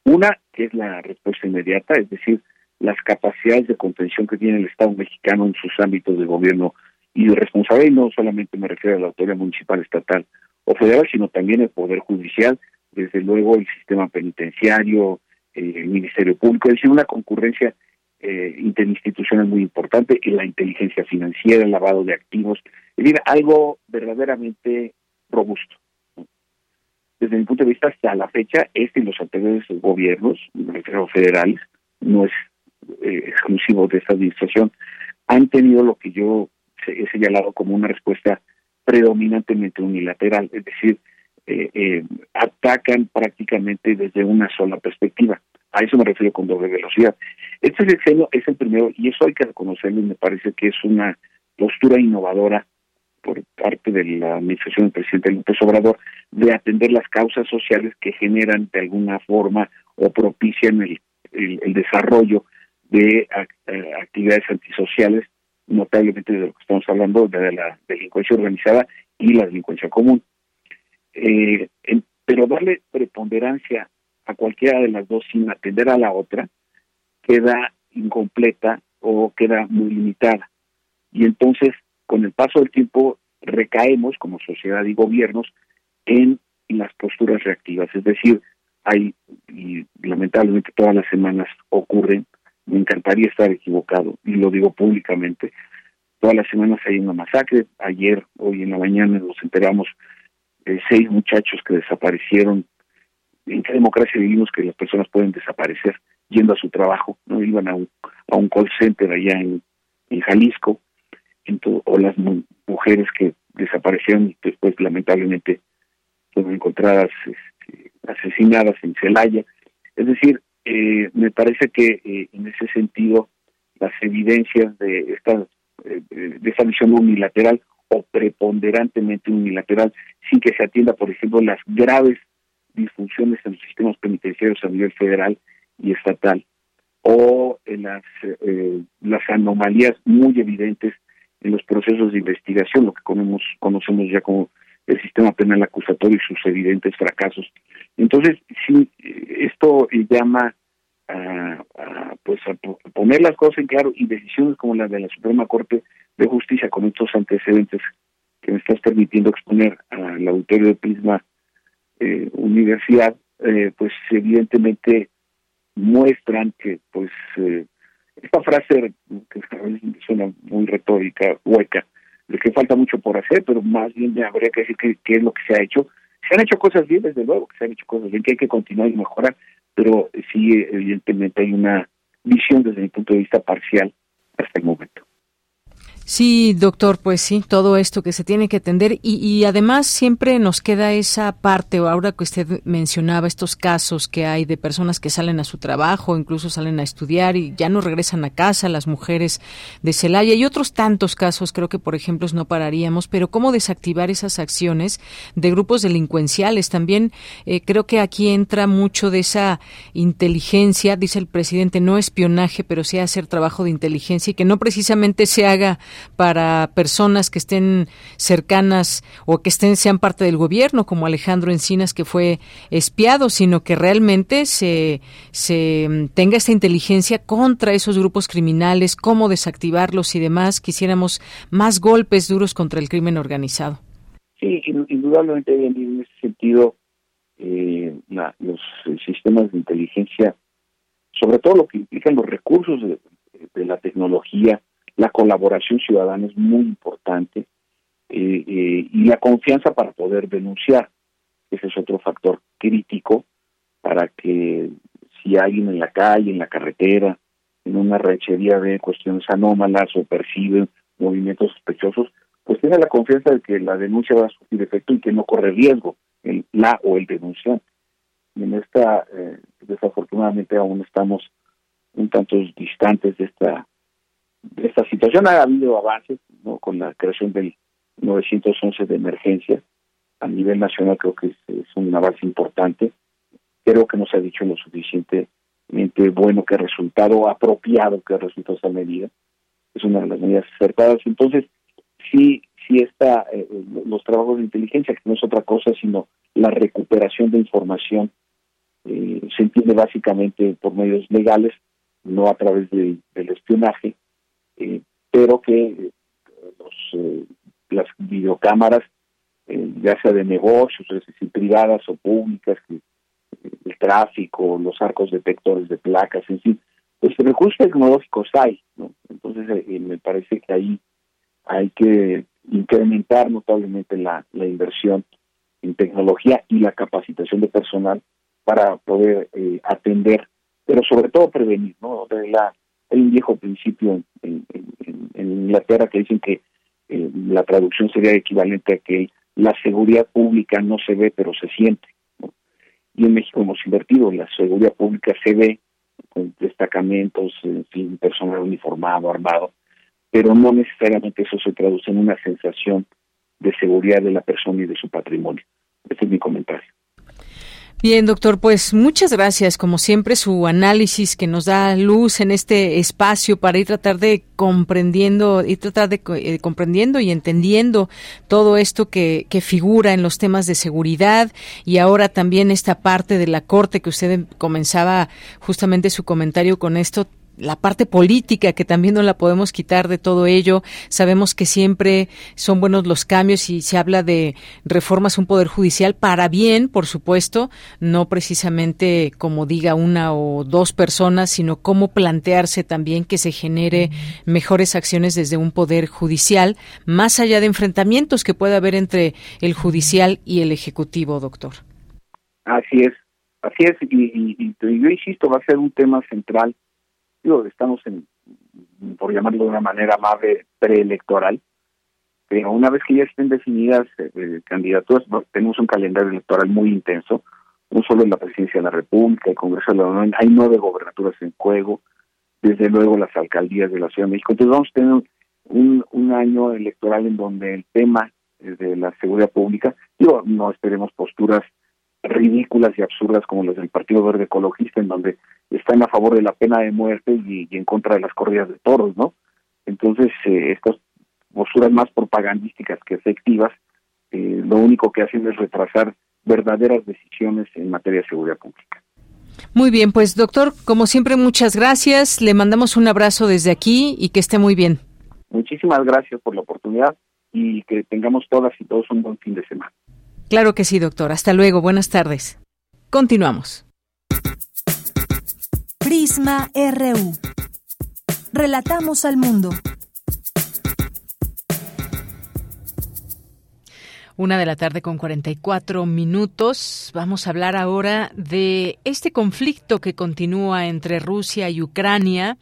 Una, que es la respuesta inmediata, es decir, las capacidades de contención que tiene el Estado mexicano en sus ámbitos de gobierno y de responsabilidad, y no solamente me refiero a la autoridad municipal, estatal o federal, sino también el Poder Judicial, desde luego el sistema penitenciario, el Ministerio Público, es decir, una concurrencia eh, interinstitucional muy importante, en la inteligencia financiera, el lavado de activos, es decir, algo verdaderamente robusto. Desde mi punto de vista, hasta la fecha, este y los anteriores gobiernos, federales, no es eh, exclusivo de esta administración, han tenido lo que yo he señalado como una respuesta predominantemente unilateral, es decir, eh, eh, atacan prácticamente desde una sola perspectiva. A eso me refiero con doble velocidad. Este sexenio es el primero, y eso hay que reconocerlo, y me parece que es una postura innovadora por parte de la administración del presidente López Obrador de atender las causas sociales que generan de alguna forma o propician el, desarrollo de eh, actividades antisociales, notablemente de lo que estamos hablando, de la delincuencia organizada y la delincuencia común. Eh, pero darle preponderancia a cualquiera de las dos sin atender a la otra queda incompleta o queda muy limitada. Y entonces, con el paso del tiempo, recaemos como sociedad y gobiernos en las posturas reactivas. Es decir, hay, y lamentablemente todas las semanas ocurren, me encantaría estar equivocado y lo digo públicamente. Todas las semanas hay una masacre. Ayer, hoy en la mañana nos enteramos de seis muchachos que desaparecieron. ¿En qué democracia vivimos que las personas pueden desaparecer yendo a su trabajo? No iban a un, a un call center allá en, en Jalisco, o las mujeres que desaparecieron y después lamentablemente fueron encontradas este, asesinadas en Celaya. Es decir, eh, me parece que eh, en ese sentido las evidencias de esta eh, de esa visión unilateral o preponderantemente unilateral sin que se atienda por ejemplo las graves disfunciones en los sistemas penitenciarios a nivel federal y estatal o en las las anomalías muy evidentes en los procesos de investigación lo que conocemos conocemos ya como el sistema penal acusatorio y sus evidentes fracasos. Entonces sí esto llama a, pues a poner las cosas en claro y decisiones como la de la Suprema Corte de Justicia con estos antecedentes que me estás permitiendo exponer al auditorio de Prisma eh, Universidad, eh, pues evidentemente muestran que pues eh, esta frase que suena muy retórica, hueca, de que falta mucho por hacer, pero más bien habría que decir qué es lo que se ha hecho. Se han hecho cosas bien, desde luego, que se han hecho cosas bien, que hay que continuar y mejorar, pero sí, evidentemente hay una visión desde mi punto de vista parcial hasta el momento. Sí, doctor, pues sí, todo esto que se tiene que atender y, además siempre nos queda esa parte, ahora que usted mencionaba estos casos que hay de personas que salen a su trabajo, incluso salen a estudiar y ya no regresan a casa, las mujeres de Celaya y otros tantos casos, creo que por ejemplo no pararíamos, pero cómo desactivar esas acciones de grupos delincuenciales. También eh, creo que aquí entra mucho de esa inteligencia, dice el presidente, no espionaje, pero sí hacer trabajo de inteligencia y que no precisamente se haga para personas que estén cercanas o que estén sean parte del gobierno, como Alejandro Encinas que fue espiado, sino que realmente se, se mm, tenga esta inteligencia contra esos grupos criminales, cómo desactivarlos y demás. Quisiéramos más golpes duros contra el crimen organizado. Sí, indudablemente en ese sentido eh, los sistemas de inteligencia, sobre todo lo que implican los recursos de la tecnología, la colaboración ciudadana es muy importante eh, eh, y la confianza para poder denunciar. Ese es otro factor crítico para que si alguien en la calle, en la carretera, en una rechería ve cuestiones anómalas o percibe movimientos sospechosos, pues tenga la confianza de que la denuncia va a surtir efecto y que no corre riesgo el, la o el denunciante. Y en esta, eh, desafortunadamente aún estamos un tanto distantes de esta de esta situación. Ha habido avances ¿no? con la creación del 911 de emergencia. A nivel nacional creo que es, un avance importante. Creo que no se ha dicho lo suficientemente bueno que resultado, apropiado que resultado esa medida. Es una de las medidas acertadas. Entonces, sí, sí está eh, los trabajos de inteligencia, que no es otra cosa sino la recuperación de información, eh, se entiende básicamente por medios legales, no a través del espionaje, eh, pero que eh, los, eh, las videocámaras, ya sea de negocios, es decir, privadas o públicas, que, el tráfico, los arcos detectores de placas, en fin, pues recursos tecnológicos hay, ¿no? Entonces me parece que ahí hay que incrementar notablemente la, inversión en tecnología y la capacitación de personal para poder atender, pero sobre todo prevenir, ¿no? La hay un viejo principio en, Inglaterra que dicen que eh, la traducción sería equivalente a que la seguridad pública no se ve pero se siente. Y en México hemos invertido, la seguridad pública se ve con destacamentos, en fin, personal uniformado, armado, pero no necesariamente eso se traduce en una sensación de seguridad de la persona y de su patrimonio. Ese es mi comentario. Bien, doctor, pues muchas gracias, como siempre, su análisis que nos da luz en este espacio para ir tratar de comprendiendo y tratar de eh, comprendiendo y entendiendo todo esto que, que figura en los temas de seguridad y ahora también esta parte de la corte que usted comenzaba justamente su comentario con esto la parte política que también no la podemos quitar de todo ello. Sabemos que siempre son buenos los cambios y se habla de reformas a un poder judicial para bien, por supuesto, no precisamente como diga una o dos personas, sino cómo plantearse también que se genere mejores acciones desde un poder judicial, más allá de enfrentamientos que pueda haber entre el judicial y el ejecutivo, doctor. Así es, así es, y, yo insisto, va a ser un tema central. Digo, estamos en, por llamarlo de una manera más preelectoral, pero una vez que ya estén definidas eh, candidaturas, tenemos un calendario electoral muy intenso, no solo en la presidencia de la República, el Congreso de la Unión, hay nueve gobernaturas en juego, desde luego las alcaldías de la Ciudad de México. Entonces vamos a tener un, un año electoral en donde el tema de la seguridad pública, digo, no esperemos posturas ridículas y absurdas como las del Partido Verde Ecologista, en donde están a favor de la pena de muerte y, en contra de las corridas de toros, ¿no? Entonces, eh, estas posturas más propagandísticas que efectivas, eh, lo único que hacen es retrasar verdaderas decisiones en materia de seguridad pública. Muy bien, pues doctor, como siempre, muchas gracias. Le mandamos un abrazo desde aquí y que esté muy bien. Muchísimas gracias por la oportunidad y que tengamos todas y todos un buen fin de semana. Claro que sí, doctor. Hasta luego. Buenas tardes. Continuamos. Prisma RU. Relatamos al mundo. Una de la tarde con 44 minutos. Vamos a hablar ahora de este conflicto que continúa entre Rusia y Ucrania,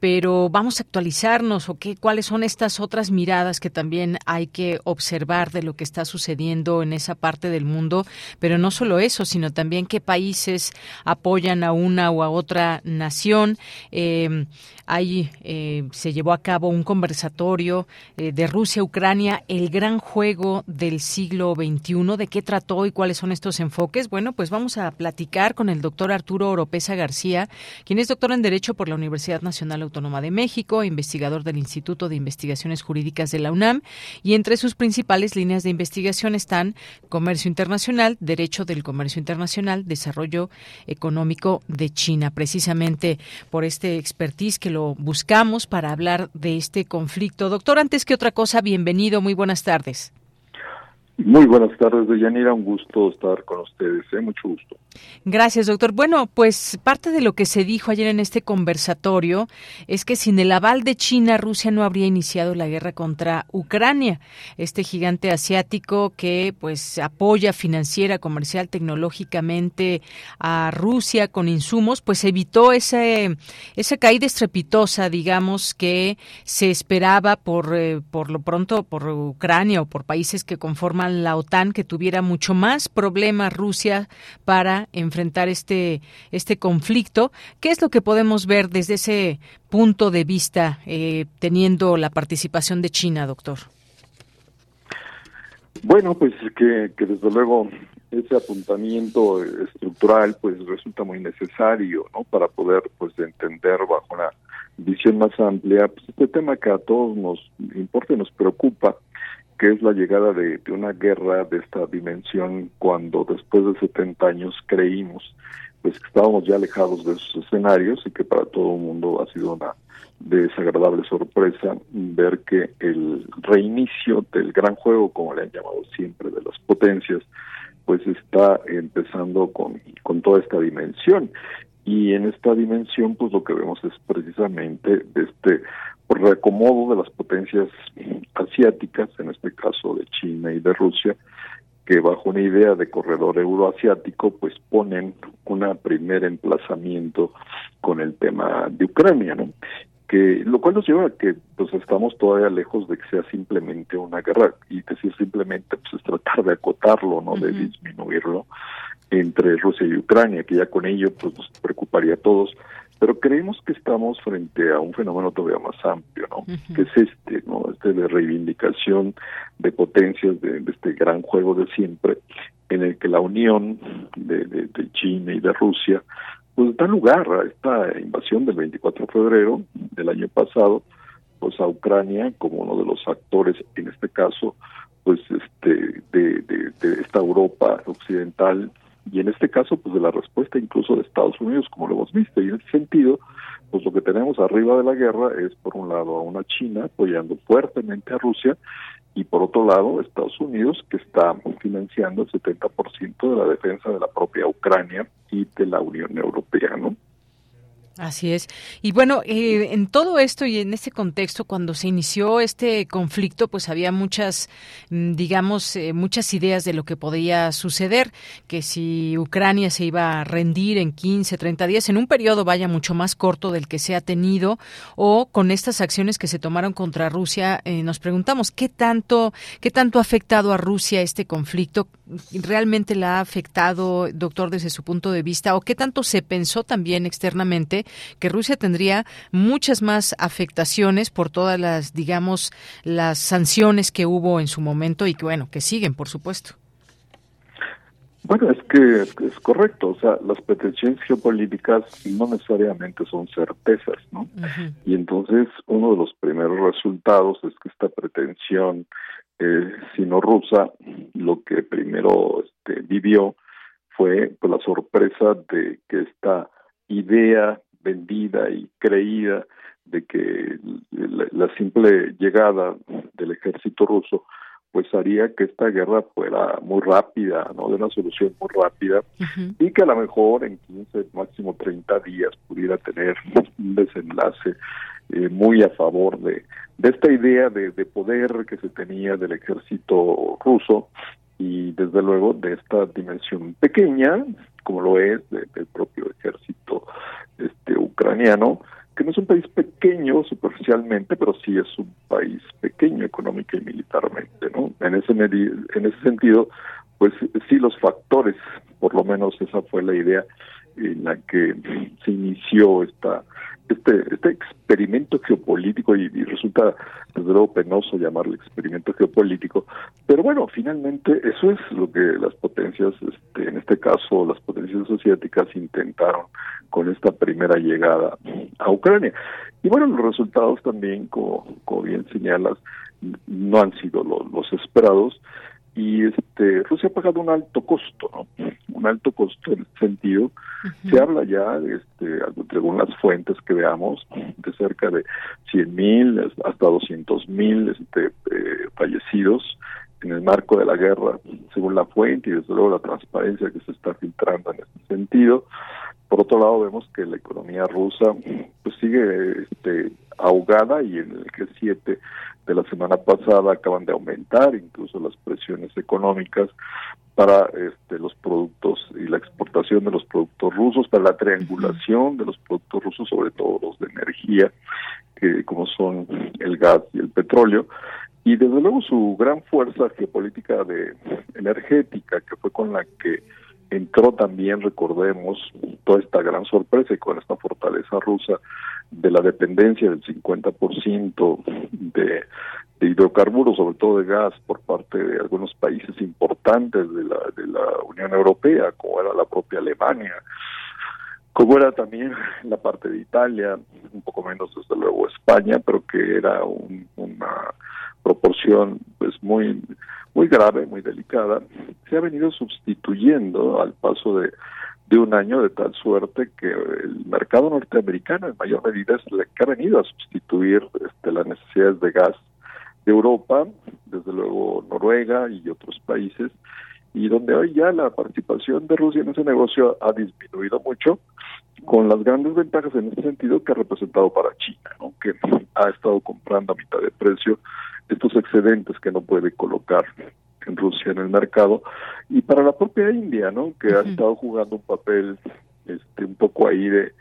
pero vamos a actualizarnos o qué, cuáles son estas otras miradas que también hay que observar de lo que está sucediendo en esa parte del mundo, pero no solo eso, sino también qué países apoyan a una o a otra nación. Eh, ahí eh, se llevó a cabo un conversatorio eh, de Rusia-Ucrania, el gran juego del siglo XXI. ¿De qué trató y cuáles son estos enfoques? Bueno, pues vamos a platicar con el doctor Arturo Oropesa García, quien es doctor en Derecho por la Universidad Nacional Autónoma de México, investigador del Instituto de Investigaciones Jurídicas de la UNAM, y entre sus principales líneas de investigación están comercio internacional, derecho del comercio internacional, desarrollo económico de China. Precisamente por este expertise que lo buscamos para hablar de este conflicto. Doctor, antes que otra cosa, bienvenido, muy buenas tardes. Muy buenas tardes, Deyanira. Un gusto estar con ustedes. ¿eh? Mucho gusto. Gracias, doctor. Bueno, pues parte de lo que se dijo ayer en este conversatorio es que sin el aval de China, Rusia no habría iniciado la guerra contra Ucrania. Este gigante asiático que pues apoya financiera, comercial, tecnológicamente a Rusia con insumos, pues evitó ese, esa caída estrepitosa, digamos, que se esperaba por, eh, por lo pronto por Ucrania o por países que conforman la OTAN que tuviera mucho más problemas Rusia para enfrentar este, este conflicto. ¿Qué es lo que podemos ver desde ese punto de vista eh, teniendo la participación de China, doctor? Bueno, pues que, que desde luego ese apuntamiento estructural pues resulta muy necesario no para poder pues entender bajo una visión más amplia pues este tema que a todos nos importa y nos preocupa que es la llegada de, una guerra de esta dimensión cuando después de 70 años creímos pues que estábamos ya alejados de esos escenarios y que para todo el mundo ha sido una desagradable sorpresa ver que el reinicio del gran juego, como le han llamado siempre, de las potencias, pues está empezando con, con toda esta dimensión. Y en esta dimensión, pues lo que vemos es precisamente este reacomodo de las potencias asiáticas, en este caso de China y de Rusia, que bajo una idea de corredor euroasiático, pues ponen un primer emplazamiento con el tema de Ucrania, ¿no? Que, lo cual nos lleva a que pues estamos todavía lejos de que sea simplemente una guerra y decir simplemente pues es tratar de acotarlo no de disminuirlo entre Rusia y Ucrania que ya con ello pues nos preocuparía a todos pero creemos que estamos frente a un fenómeno todavía más amplio, ¿no? Que es este, ¿no? Este de reivindicación de potencias de, este gran juego de siempre, en el que la unión de, de, de, China y de Rusia, pues da lugar a esta invasión del 24 de febrero del año pasado, pues a Ucrania como uno de los actores, en este caso, pues este de, de esta Europa occidental y en este caso pues de la respuesta incluso de Estados Unidos como lo hemos visto y en ese sentido pues lo que tenemos arriba de la guerra es, por un lado, a una China apoyando fuertemente a Rusia y, por otro lado, Estados Unidos, que está financiando el 70% de la defensa de la propia Ucrania y de la Unión Europea, ¿no? Así es. Y bueno, eh, en todo esto y en este contexto, cuando se inició este conflicto, pues había muchas, mm, digamos, eh, muchas ideas de lo que podía suceder, que si Ucrania se iba a rendir en 15, 30 días, en un periodo vaya mucho más corto del que se ha tenido, o con estas acciones que se tomaron contra Rusia, eh, nos preguntamos qué tanto, qué tanto ha afectado a Rusia este conflicto, realmente la ha afectado, doctor, desde su punto de vista, o qué tanto se pensó también externamente que Rusia tendría muchas más afectaciones por todas las, digamos, las sanciones que hubo en su momento y que, bueno, que siguen, por supuesto. Bueno, es que es, correcto, o sea, las pretensiones geopolíticas no necesariamente son certezas, ¿no? Y entonces uno de los primeros resultados es que esta pretensión eh, sino rusa, lo que primero este, vivió fue pues, la sorpresa de que esta idea vendida y creída de que la, simple llegada del ejército ruso pues haría que esta guerra fuera muy rápida, ¿no? De una solución muy rápida y que a lo mejor en 15, máximo 30 días pudiera tener un desenlace eh, muy a favor de, de esta idea de, de poder que se tenía del ejército ruso y desde luego de esta dimensión pequeña, como lo es del propio ejército este ucraniano, que no es un país pequeño superficialmente, pero sí es un país pequeño económica y militarmente, ¿no? En ese en ese sentido, pues sí los factores, por lo menos esa fue la idea en la que se inició esta este, este experimento geopolítico y, resulta desde luego penoso llamarlo experimento geopolítico, pero bueno, finalmente eso es lo que las potencias, este, en este caso las potencias asiáticas intentaron con esta primera llegada a Ucrania. Y bueno, los resultados también, como, como bien señalas, no han sido los esperados y este Rusia ha pagado un alto costo, ¿no? Un alto costo en ese sentido. Se habla ya, este, según las fuentes que veamos, de cerca de 100 mil hasta 200 mil este, eh, fallecidos en el marco de la guerra, según la fuente y desde luego la transparencia que se está filtrando en este sentido. Por otro lado, vemos que la economía rusa pues sigue este, ahogada y en el G7 de la semana pasada acaban de aumentar incluso las presiones económicas para este, los productos y la exportación de los productos rusos, para la triangulación de los productos rusos, sobre todo los de energía, que como son el gas y el petróleo, y desde luego su gran fuerza geopolítica de energética, que fue con la que entró también, recordemos, toda esta gran sorpresa y con esta fortaleza rusa de la dependencia del 50% de, de hidrocarburos, sobre todo de gas, por parte de algunos países importantes de la, de la Unión Europea, como era la propia Alemania, como era también la parte de Italia, un poco menos desde luego España, pero que era una proporción pues muy muy grave, muy delicada, se ha venido sustituyendo al paso de, de un año de tal suerte que el mercado norteamericano en mayor medida es el que ha venido a sustituir este, las necesidades de gas de Europa, desde luego Noruega y otros países, y donde hoy ya la participación de Rusia en ese negocio ha disminuido mucho, con las grandes ventajas en ese sentido que ha representado para China, ¿no? que ha estado comprando a mitad de precio estos excedentes que no puede colocar en Rusia en el mercado. Y para la propia India, ¿no? Que ha estado jugando un papel este un poco ahí de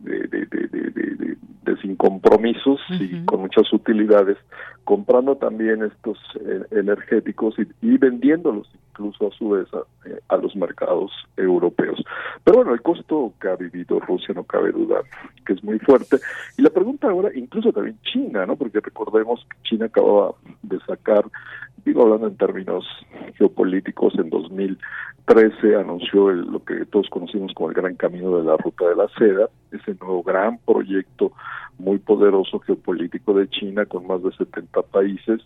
de, de, de, de, de sin compromisos y con muchas utilidades, comprando también estos eh, energéticos y, y, vendiéndolos incluso a su vez a, eh, a, los mercados europeos. Pero bueno, el costo que ha vivido Rusia no cabe dudar que es muy fuerte. Y la pregunta ahora, incluso también China, ¿no? Porque recordemos que China acababa de sacar digo hablando en términos geopolíticos, en 2013 anunció lo que todos conocimos como el Gran Camino de la Ruta de la Seda, ese nuevo gran proyecto muy poderoso geopolítico de China con más de 70 países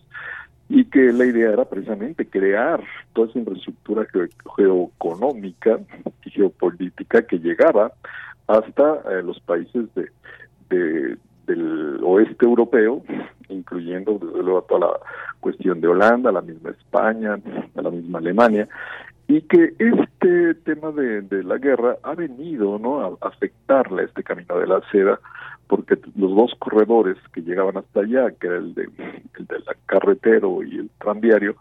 y que la idea era precisamente crear toda esa infraestructura geoeconómica y geopolítica que llegaba hasta eh, los países de, este europeo, incluyendo desde luego toda la cuestión de Holanda, la misma España, la misma Alemania, y que este tema de, de la guerra ha venido ¿no? a afectarle a este camino de la seda porque los dos corredores que llegaban hasta allá, que era el de el del carretero y el tranviario,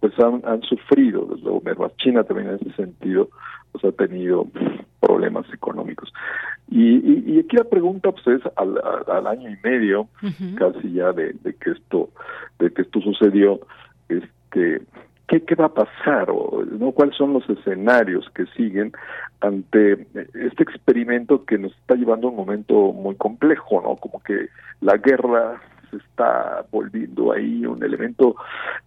pues han, han sufrido desde luego China también en ese sentido pues ha tenido problemas económicos. Y, y, aquí la pregunta pues es al, al año y medio casi ya de, de que esto de que esto sucedió este ¿Qué, va a pasar o no cuáles son los escenarios que siguen ante este experimento que nos está llevando a un momento muy complejo, ¿no? Como que la guerra se está volviendo ahí un elemento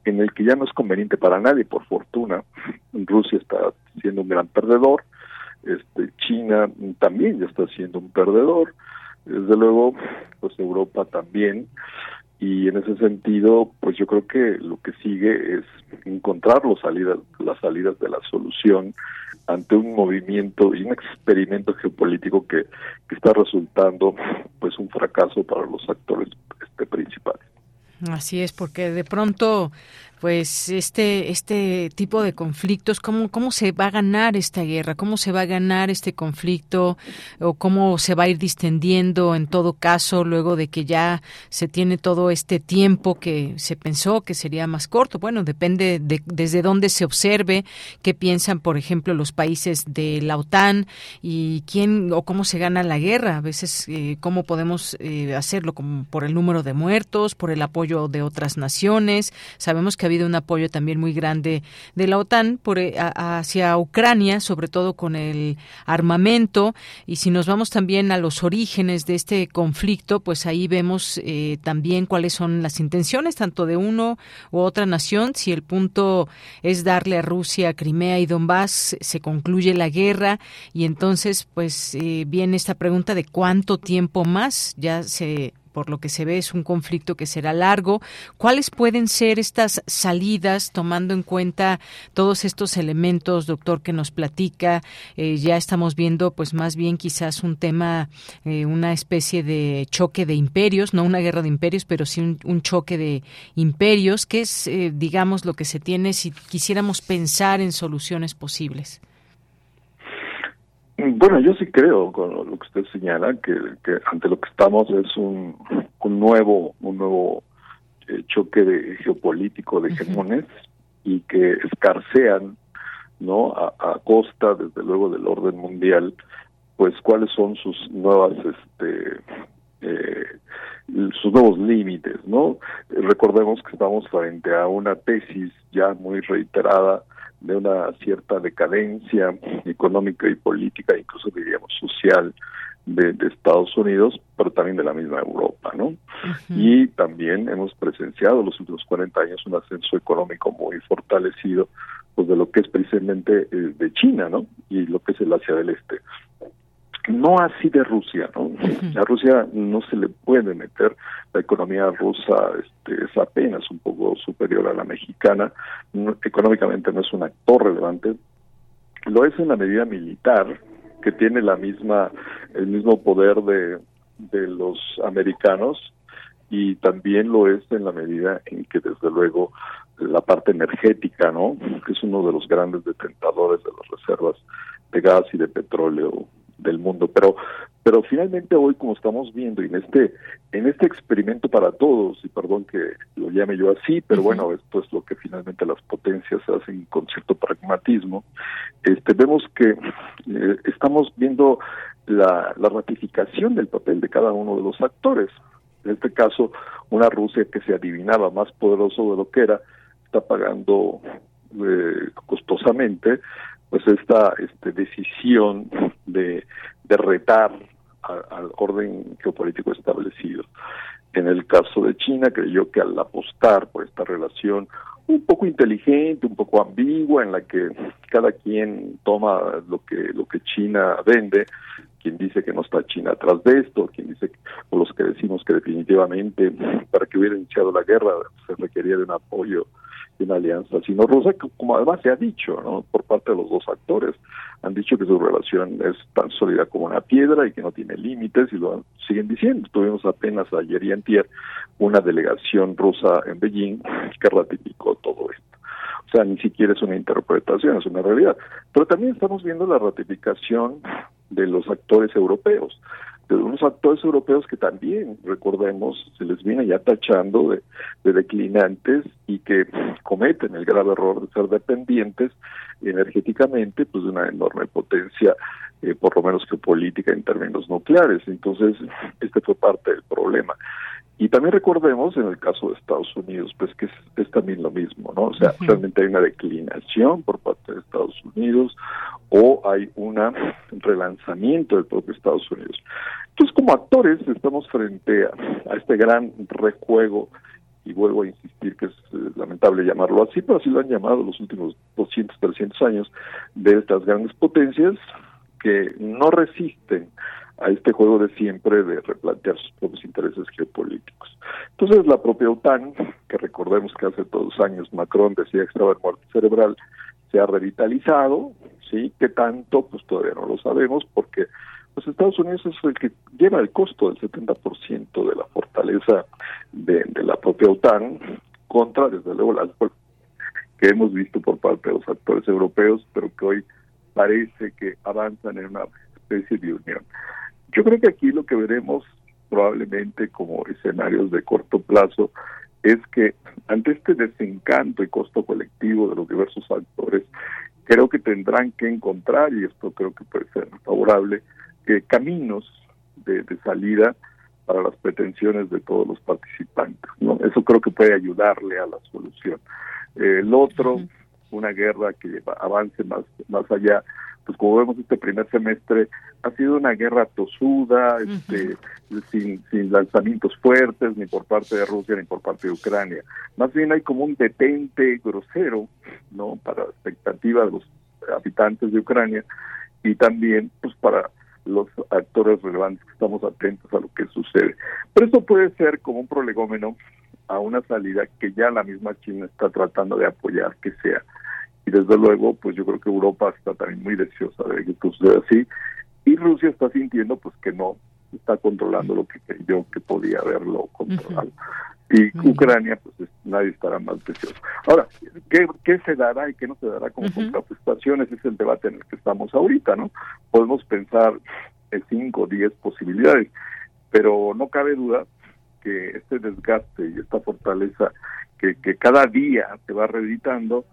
en el que ya no es conveniente para nadie, por fortuna. Rusia está siendo un gran perdedor, este China también ya está siendo un perdedor, desde luego, pues Europa también y en ese sentido pues yo creo que lo que sigue es encontrar los salidas, las salidas de la solución ante un movimiento y un experimento geopolítico que, está resultando pues un fracaso para los actores este, principales. Así es, porque de pronto pues este este tipo de conflictos cómo cómo se va a ganar esta guerra cómo se va a ganar este conflicto o cómo se va a ir distendiendo en todo caso luego de que ya se tiene todo este tiempo que se pensó que sería más corto bueno depende de desde dónde se observe qué piensan por ejemplo los países de la OTAN y quién o cómo se gana la guerra. A veces eh, cómo podemos eh, hacerlo como por el número de muertos por el apoyo de otras naciones. Sabemos que ha habido un apoyo también muy grande de la OTAN por, eh, hacia Ucrania, sobre todo con el armamento. Y si nos vamos también a los orígenes de este conflicto, pues ahí vemos eh, también cuáles son las intenciones tanto de uno u otra nación. Si el punto es darle a Rusia Crimea y Donbass, se concluye la guerra y entonces pues eh, viene esta pregunta de cuánto tiempo más ya se por lo que se ve es un conflicto que será largo. ¿Cuáles pueden ser estas salidas tomando en cuenta todos estos elementos, doctor, que nos platica? Eh, ya estamos viendo, pues más bien quizás un tema, eh, una especie de choque de imperios, no una guerra de imperios, pero sí un, choque de imperios, que es, eh, digamos, lo que se tiene si quisiéramos pensar en soluciones posibles. Bueno, yo sí creo con lo que usted señala que, ante lo que estamos es un, un nuevo un nuevo eh, choque de geopolítico de hegemones y que escarcean, ¿no? A, costa, desde luego, del orden mundial, pues cuáles son sus nuevas, este, eh, sus nuevos límites, ¿no? Recordemos que estamos frente a una tesis ya muy reiterada de una cierta decadencia económica y política, incluso diríamos social, de, Estados Unidos, pero también de la misma Europa, ¿no? Y también hemos presenciado los últimos 40 años un ascenso económico muy fortalecido, pues de lo que es precisamente eh, de China, ¿no? Y lo que es el Asia del Este no así de Rusia, ¿no? A Rusia no se le puede meter, la economía rusa este, es apenas un poco superior a la mexicana, económicamente no es un actor relevante, lo es en la medida militar, que tiene la misma, el mismo poder de, de los americanos, y también lo es en la medida en que desde luego la parte energética, ¿no? que es uno de los grandes detentadores de las reservas de gas y de petróleo del mundo. Pero pero finalmente hoy como estamos viendo en este en este experimento para todos y perdón que lo llame yo así pero bueno esto es lo que finalmente las potencias hacen con cierto pragmatismo este vemos que eh, estamos viendo la, la ratificación del papel de cada uno de los actores. En este caso una Rusia que se adivinaba más poderoso de lo que era está pagando eh, costosamente pues esta este, decisión de, retar al orden geopolítico establecido. En el caso de China, creyó que al apostar por esta relación un poco inteligente, un poco ambigua, en la que cada quien toma lo que lo que China vende, quien dice que no está China atrás de esto, quien dice o los que decimos que definitivamente para que hubiera iniciado la guerra se requería de un apoyo una alianza sino rusa, como además se ha dicho por parte de los dos actores. han dicho que su relación es tan sólida como una piedra y que no tiene límites y lo siguen diciendo. Tuvimos apenas ayer y antier una delegación rusa en Beijing que ratificó todo esto. O sea, ni siquiera es una interpretación, es una realidad. Pero también estamos viendo la ratificación de los actores europeos de unos actores europeos que también, recordemos, se les viene ya tachando de, de, declinantes y que cometen el grave error de ser dependientes energéticamente pues de una enorme potencia, eh, por lo menos geopolítica en términos nucleares. Entonces, este fue parte del problema. Y también recordemos en el caso de Estados Unidos, pues que es, también lo mismo, ¿no? O sea, realmente hay una declinación por parte de Estados Unidos o hay un relanzamiento del propio Estados Unidos. Entonces, como actores, estamos frente a, este gran rejuego y vuelvo a insistir que es eh, lamentable llamarlo así, pero así lo han llamado los últimos 200, 300 años de estas grandes potencias que no resisten a este juego de siempre de replantear sus propios intereses geopolíticos. Entonces la propia OTAN, que recordemos que hace todos años Macron decía que estaba en muerte cerebral, se ha revitalizado, ¿sí? ¿Qué tanto? Pues todavía no lo sabemos porque pues Estados Unidos es el que lleva el costo del 70% de la fortaleza de, de, la propia OTAN contra, desde luego, las que hemos visto por parte de los actores europeos, pero que hoy parece que avanzan en una especie de unión. Yo creo que aquí lo que veremos probablemente como escenarios de corto plazo es que ante este desencanto y costo colectivo de los diversos actores, creo que tendrán que encontrar, y esto creo que puede ser favorable, que caminos de, salida para las pretensiones de todos los participantes. Eso creo que puede ayudarle a la solución. el otro, una guerra que avance más, más allá, pues como vemos este primer semestre, ha sido una guerra tosuda, este, sin, sin lanzamientos fuertes, ni por parte de Rusia ni por parte de Ucrania. Más bien hay como un detente grosero, ¿no? Para la expectativa de los habitantes de Ucrania y también, pues, para los actores relevantes que estamos atentos a lo que sucede. Pero eso puede ser como un prolegómeno a una salida que ya la misma China está tratando de apoyar que sea. Y desde luego pues yo creo que Europa está también muy deseosa de que suceda así. Y Rusia está sintiendo pues que no está controlando lo que creyó que podía haberlo controlado. Y Ucrania pues nadie estará más deseoso. Ahora ¿qué, ¿qué, se dará y qué no se dará como contraprestaciones es el debate en el que estamos ahorita no podemos pensar en cinco o diez posibilidades pero no cabe duda que este desgaste y esta fortaleza que, que cada día se va reeditando,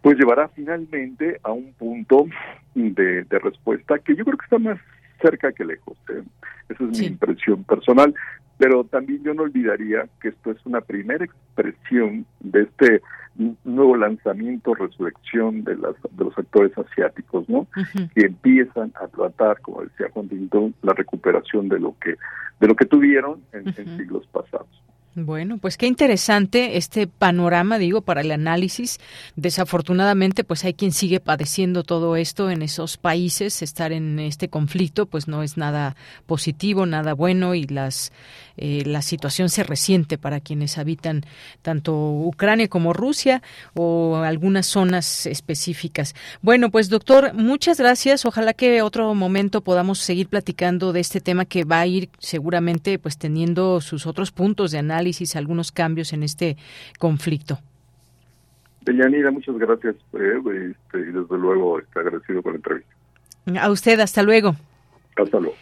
pues llevará finalmente a un punto de, de, respuesta que yo creo que está más cerca que lejos. ¿eh? Esa es mi impresión personal, pero también yo no olvidaría que esto es una primera expresión de este nuevo lanzamiento, resurrección de, las, de los actores asiáticos, ¿no? Que empiezan a tratar, como decía Huntington, la recuperación de lo que de lo que tuvieron en siglos pasados. Bueno, pues qué interesante este panorama, digo, para el análisis. Desafortunadamente, pues hay quien sigue padeciendo todo esto en esos países. Estar en este conflicto, pues no es nada positivo, nada bueno y las eh, la situación se resiente para quienes habitan tanto Ucrania como Rusia o algunas zonas específicas. Bueno, pues doctor, muchas gracias. Ojalá que otro momento podamos seguir platicando de este tema que va a ir seguramente pues teniendo sus otros puntos de análisis algunos cambios en este conflicto. Deyanira, muchas gracias eh, este, y desde luego está agradecido por la entrevista. A usted, hasta luego. Hasta luego.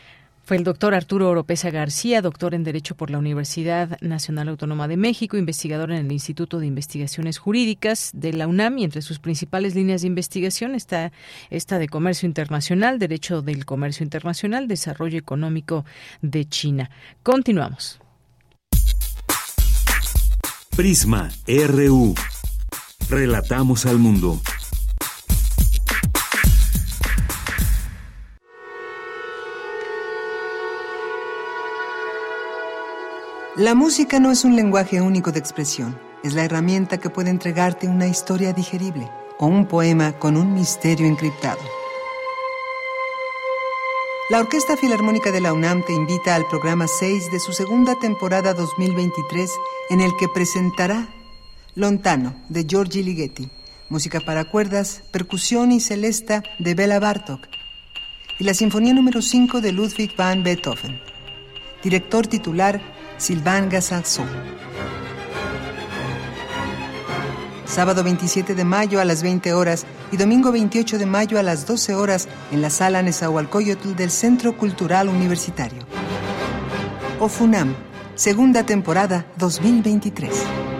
Fue el doctor Arturo Oropesa García, doctor en Derecho por la Universidad Nacional Autónoma de México, investigador en el Instituto de Investigaciones Jurídicas de la UNAM y entre sus principales líneas de investigación está esta de Comercio Internacional, Derecho del Comercio Internacional, Desarrollo Económico de China. Continuamos. Prisma RU. Relatamos al mundo. La música no es un lenguaje único de expresión, es la herramienta que puede entregarte una historia digerible o un poema con un misterio encriptado. La Orquesta Filarmónica de la UNAM te invita al programa 6 de su segunda temporada 2023 en el que presentará Lontano de Giorgi Ligeti, música para cuerdas, percusión y celesta de Bela Bartok, y la Sinfonía número 5 de Ludwig van Beethoven. Director titular Sylvain Gassaxon. Sábado 27 de mayo a las 20 horas y domingo 28 de mayo a las 12 horas en la sala Nezahualcóyotl del Centro Cultural Universitario. OFUNAM, segunda temporada 2023.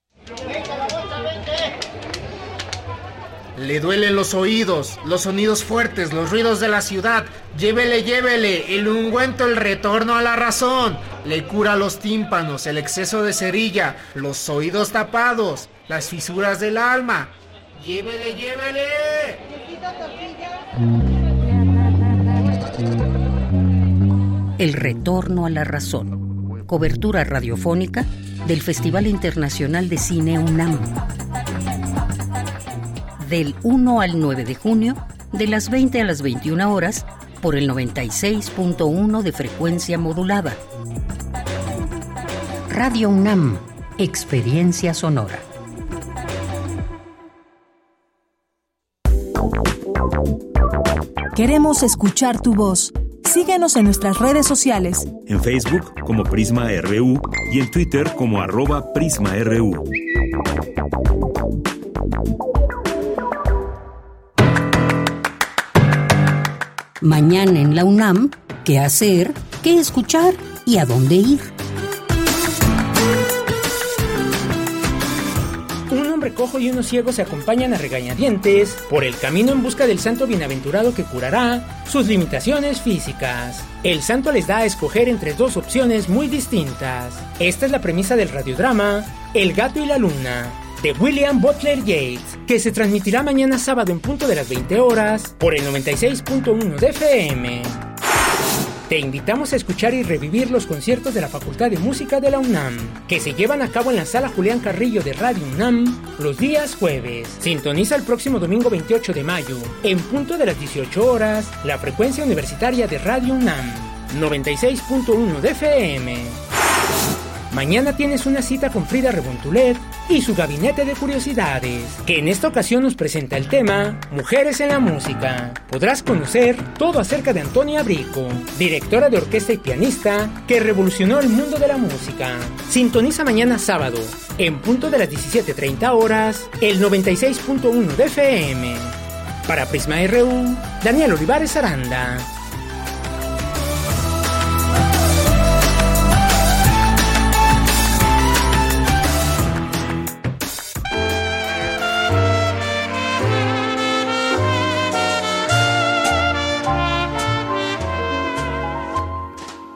Le duelen los oídos, los sonidos fuertes, los ruidos de la ciudad. Llévele, llévele, el ungüento, el retorno a la razón. Le cura los tímpanos, el exceso de cerilla, los oídos tapados, las fisuras del alma. Llévele, llévele. El retorno a la razón. Cobertura radiofónica del Festival Internacional de Cine UNAM del 1 al 9 de junio, de las 20 a las 21 horas, por el 96.1 de frecuencia modulada. Radio UNAM, Experiencia Sonora. Queremos escuchar tu voz. Síguenos en nuestras redes sociales. En Facebook como Prisma RU y en Twitter como arroba PrismaRU. Mañana en la UNAM, ¿qué hacer? ¿Qué escuchar? ¿Y a dónde ir? Un hombre cojo y unos ciegos se acompañan a regañadientes por el camino en busca del santo bienaventurado que curará sus limitaciones físicas. El santo les da a escoger entre dos opciones muy distintas. Esta es la premisa del radiodrama El gato y la luna, de William Butler Yates, que se transmitirá mañana sábado en punto de las 20 horas por el 96.1 de FM. Te invitamos a escuchar y revivir los conciertos de la Facultad de Música de la UNAM, que se llevan a cabo en la sala Julián Carrillo de Radio UNAM los días jueves. Sintoniza el próximo domingo 28 de mayo, en punto de las 18 horas, la frecuencia universitaria de Radio UNAM, 96.1 de FM. Mañana tienes una cita con Frida Rebontulet y su gabinete de curiosidades, que en esta ocasión nos presenta el tema Mujeres en la Música. Podrás conocer todo acerca de Antonia Brico, directora de orquesta y pianista que revolucionó el mundo de la música. Sintoniza mañana sábado, en punto de las 17.30 horas, el 96.1 de FM. Para Prisma RU, Daniel Olivares Aranda.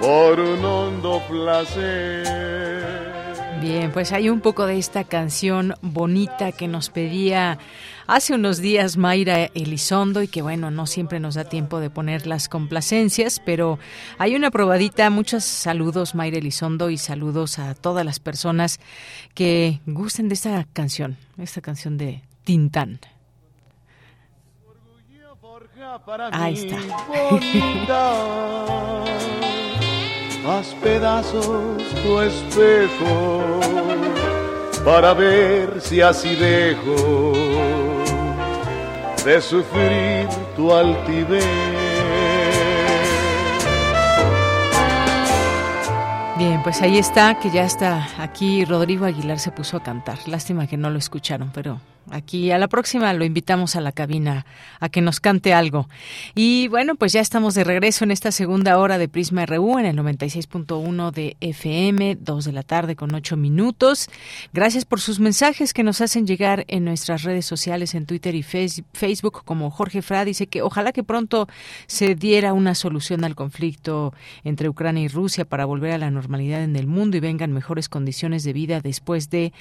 por un hondo placer. Bien, pues hay un poco de esta canción bonita que nos pedía hace unos días Mayra Elizondo y que bueno, no siempre nos da tiempo de poner las complacencias, pero hay una probadita. Muchos saludos Mayra Elizondo y saludos a todas las personas que gusten de esta canción, esta canción de Tintán. Ahí está. Haz pedazos tu espejo para ver si así dejo de sufrir tu altivez. Bien, pues ahí está, que ya está aquí Rodrigo Aguilar se puso a cantar. Lástima que no lo escucharon, pero Aquí a la próxima lo invitamos a la cabina a que nos cante algo. Y bueno, pues ya estamos de regreso en esta segunda hora de Prisma RU en el 96.1 de FM, 2 de la tarde con 8 minutos. Gracias por sus mensajes que nos hacen llegar en nuestras redes sociales, en Twitter y Facebook, como Jorge Fra dice que ojalá que pronto se diera una solución al conflicto entre Ucrania y Rusia para volver a la normalidad en el mundo y vengan mejores condiciones de vida después de...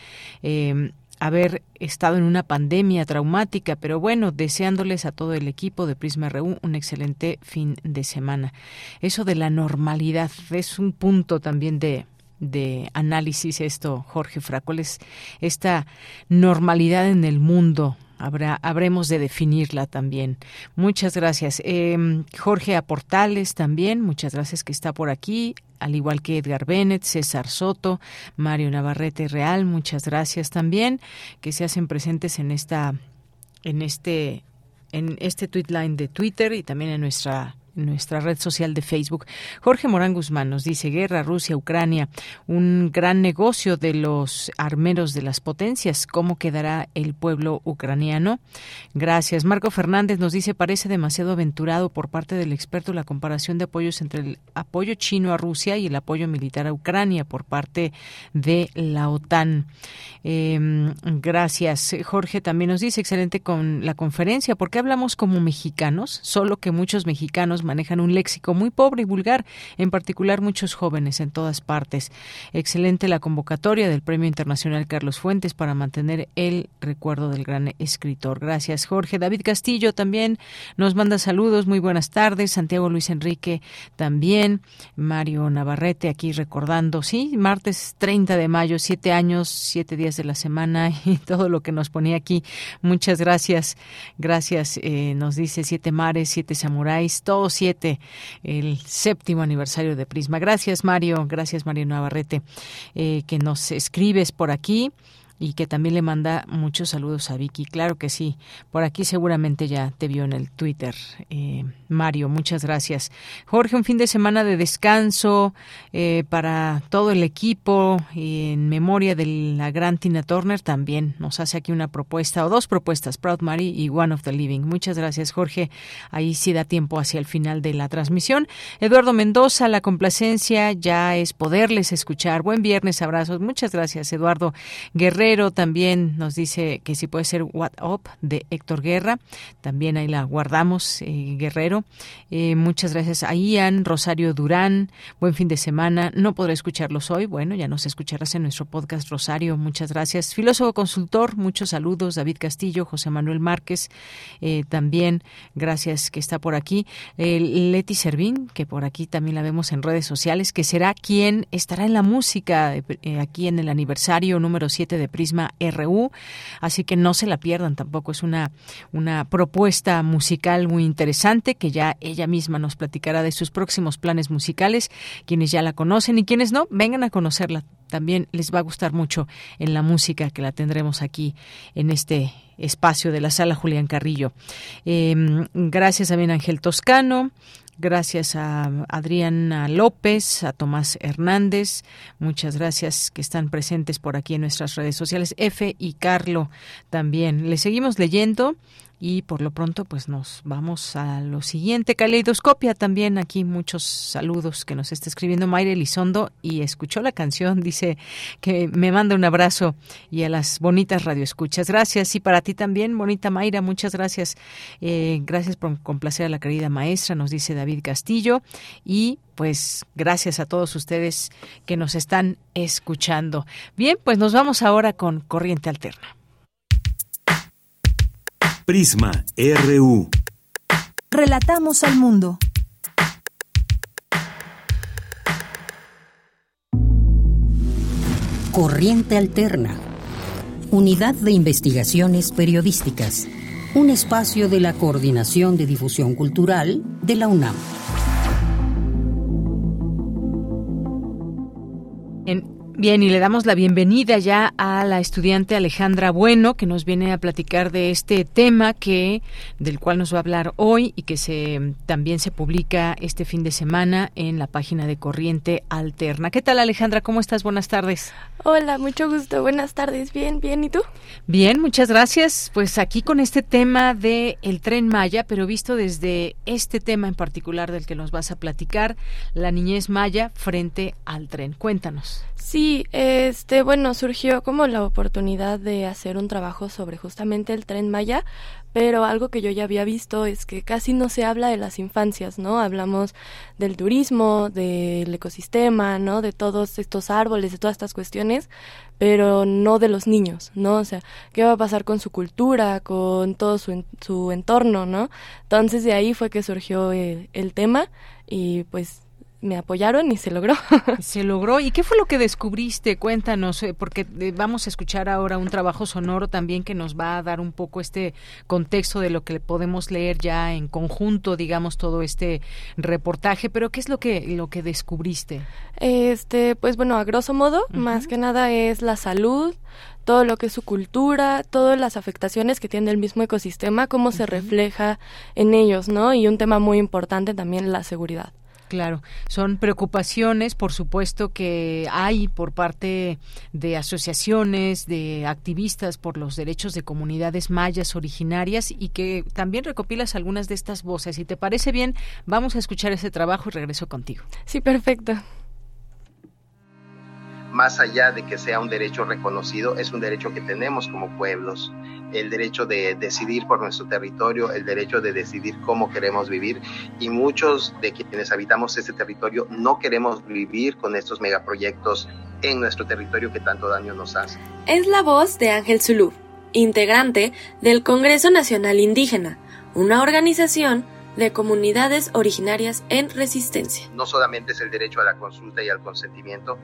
Eh, haber estado en una pandemia traumática, pero bueno, deseándoles a todo el equipo de Prisma RU un excelente fin de semana. Eso de la normalidad es un punto también de, de análisis esto, Jorge Fracoles, esta normalidad en el mundo Habrá, habremos de definirla también. Muchas gracias. Eh, Jorge Aportales también, muchas gracias que está por aquí, al igual que Edgar Bennett, César Soto, Mario Navarrete Real, muchas gracias también que se hacen presentes en esta en este en este tweet line de Twitter y también en nuestra nuestra red social de Facebook. Jorge Morán Guzmán nos dice guerra Rusia-Ucrania, un gran negocio de los armeros de las potencias. ¿Cómo quedará el pueblo ucraniano? Gracias. Marco Fernández nos dice parece demasiado aventurado por parte del experto la comparación de apoyos entre el apoyo chino a Rusia y el apoyo militar a Ucrania por parte de la OTAN. Em, gracias. Jorge también nos dice excelente con la conferencia. ¿Por qué hablamos como mexicanos? Solo que muchos mexicanos manejan un léxico muy pobre y vulgar, en particular muchos jóvenes en todas partes. Excelente la convocatoria del Premio Internacional Carlos Fuentes para mantener el recuerdo del gran escritor. Gracias, Jorge. David Castillo también nos manda saludos. Muy buenas tardes. Santiago Luis Enrique también. Mario Navarrete aquí recordando, sí, martes 30 de mayo, siete años, siete días de la semana y todo lo que nos ponía aquí. Muchas gracias. Gracias. Eh, nos dice siete mares, siete samuráis, todos el séptimo aniversario de Prisma. Gracias, Mario. Gracias, Mario Navarrete, eh, que nos escribes por aquí y que también le manda muchos saludos a Vicky. Claro que sí, por aquí seguramente ya te vio en el Twitter. Eh, Mario, muchas gracias. Jorge, un fin de semana de descanso eh, para todo el equipo en memoria de la gran Tina Turner también nos hace aquí una propuesta o dos propuestas, Proud Mary y One of the Living. Muchas gracias, Jorge. Ahí sí da tiempo hacia el final de la transmisión. Eduardo Mendoza, la complacencia ya es poderles escuchar. Buen viernes, abrazos. Muchas gracias, Eduardo Guerrero también nos dice que si puede ser What Up de Héctor Guerra. También ahí la guardamos, eh, Guerrero. Eh, muchas gracias a Ian, Rosario Durán. Buen fin de semana. No podré escucharlos hoy. Bueno, ya nos escucharás en nuestro podcast, Rosario. Muchas gracias. Filósofo consultor, muchos saludos. David Castillo, José Manuel Márquez. Eh, también, gracias que está por aquí. Leti Servín, que por aquí también la vemos en redes sociales, que será quien estará en la música aquí en el aniversario número 7 de Prisma RU, así que no se la pierdan tampoco. Es una, una propuesta musical muy interesante que ya ella misma nos platicará de sus próximos planes musicales. Quienes ya la conocen y quienes no, vengan a conocerla. También les va a gustar mucho en la música que la tendremos aquí en este espacio de la sala Julián Carrillo. Em, gracias a bien Ángel Toscano, Gracias a Adriana López, a Tomás Hernández, muchas gracias que están presentes por aquí en nuestras redes sociales. F y Carlo también. Le seguimos leyendo Y por lo pronto, pues nos vamos a lo siguiente. Caleidoscopia también, aquí muchos saludos que nos está escribiendo Mayra Elizondo y escuchó la canción, dice que me manda un abrazo y a las bonitas radioescuchas. Gracias y para ti también, bonita Mayra, muchas gracias. Eh, gracias por complacer a la querida maestra, nos dice David Castillo. Y pues gracias a todos ustedes que nos están escuchando. Bien, pues nos vamos ahora con Corriente Alterna. Prisma RU. Relatamos al mundo. Corriente Alterna. Unidad de Investigaciones Periodísticas. Un espacio de la Coordinación de Difusión Cultural de la UNAM. Bien, y le damos la bienvenida ya a la estudiante Alejandra Bueno, que nos viene a platicar de este tema que del cual nos va a hablar hoy y que se también se publica este fin de semana en la página de Corriente Alterna. ¿Qué tal, Alejandra? ¿Cómo estás? Buenas tardes. Hola, mucho gusto. Buenas tardes. Bien, bien. ¿Y tú? Bien, muchas gracias. Pues aquí con este tema de el Tren Maya, pero visto desde este tema en particular del que nos vas a platicar, la niñez maya frente al tren. Cuéntanos. Sí, este, bueno, surgió como la oportunidad de hacer un trabajo sobre justamente el tren Maya, pero algo que yo ya había visto es que casi no se habla de las infancias, ¿no? Hablamos del turismo, del ecosistema, ¿no? De todos estos árboles, de todas estas cuestiones, pero no de los niños, ¿no? O sea, ¿qué va a pasar con su cultura, con todo su, su entorno, ¿no? Entonces de ahí fue que surgió el, el tema y pues me apoyaron y se logró. se logró. ¿Y qué fue lo que descubriste? Cuéntanos, eh, porque eh, vamos a escuchar ahora un trabajo sonoro también que nos va a dar un poco este contexto de lo que podemos leer ya en conjunto, digamos, todo este reportaje. Pero ¿qué es lo que lo que descubriste? Este, pues bueno, a grosso modo, más que nada es la salud, todo lo que es su cultura, todas las afectaciones que tiene el mismo ecosistema, cómo se refleja en ellos, ¿no? Y un tema muy importante también la seguridad. Claro, son preocupaciones, por supuesto, que hay por parte de asociaciones, de activistas por los derechos de comunidades mayas originarias y que también recopilas algunas de estas voces. Si te parece bien, vamos a escuchar ese trabajo y regreso contigo. Sí, perfecto más allá de que sea un derecho reconocido, es un derecho que tenemos como pueblos, el derecho de decidir por nuestro territorio, el derecho de decidir cómo queremos vivir y muchos de quienes habitamos este territorio no queremos vivir con estos megaproyectos en nuestro territorio que tanto daño nos hace. Es la voz de Ángel Zulú, integrante del Congreso Nacional Indígena, una organización de comunidades originarias en resistencia. No solamente es el derecho a la consulta y al consentimiento,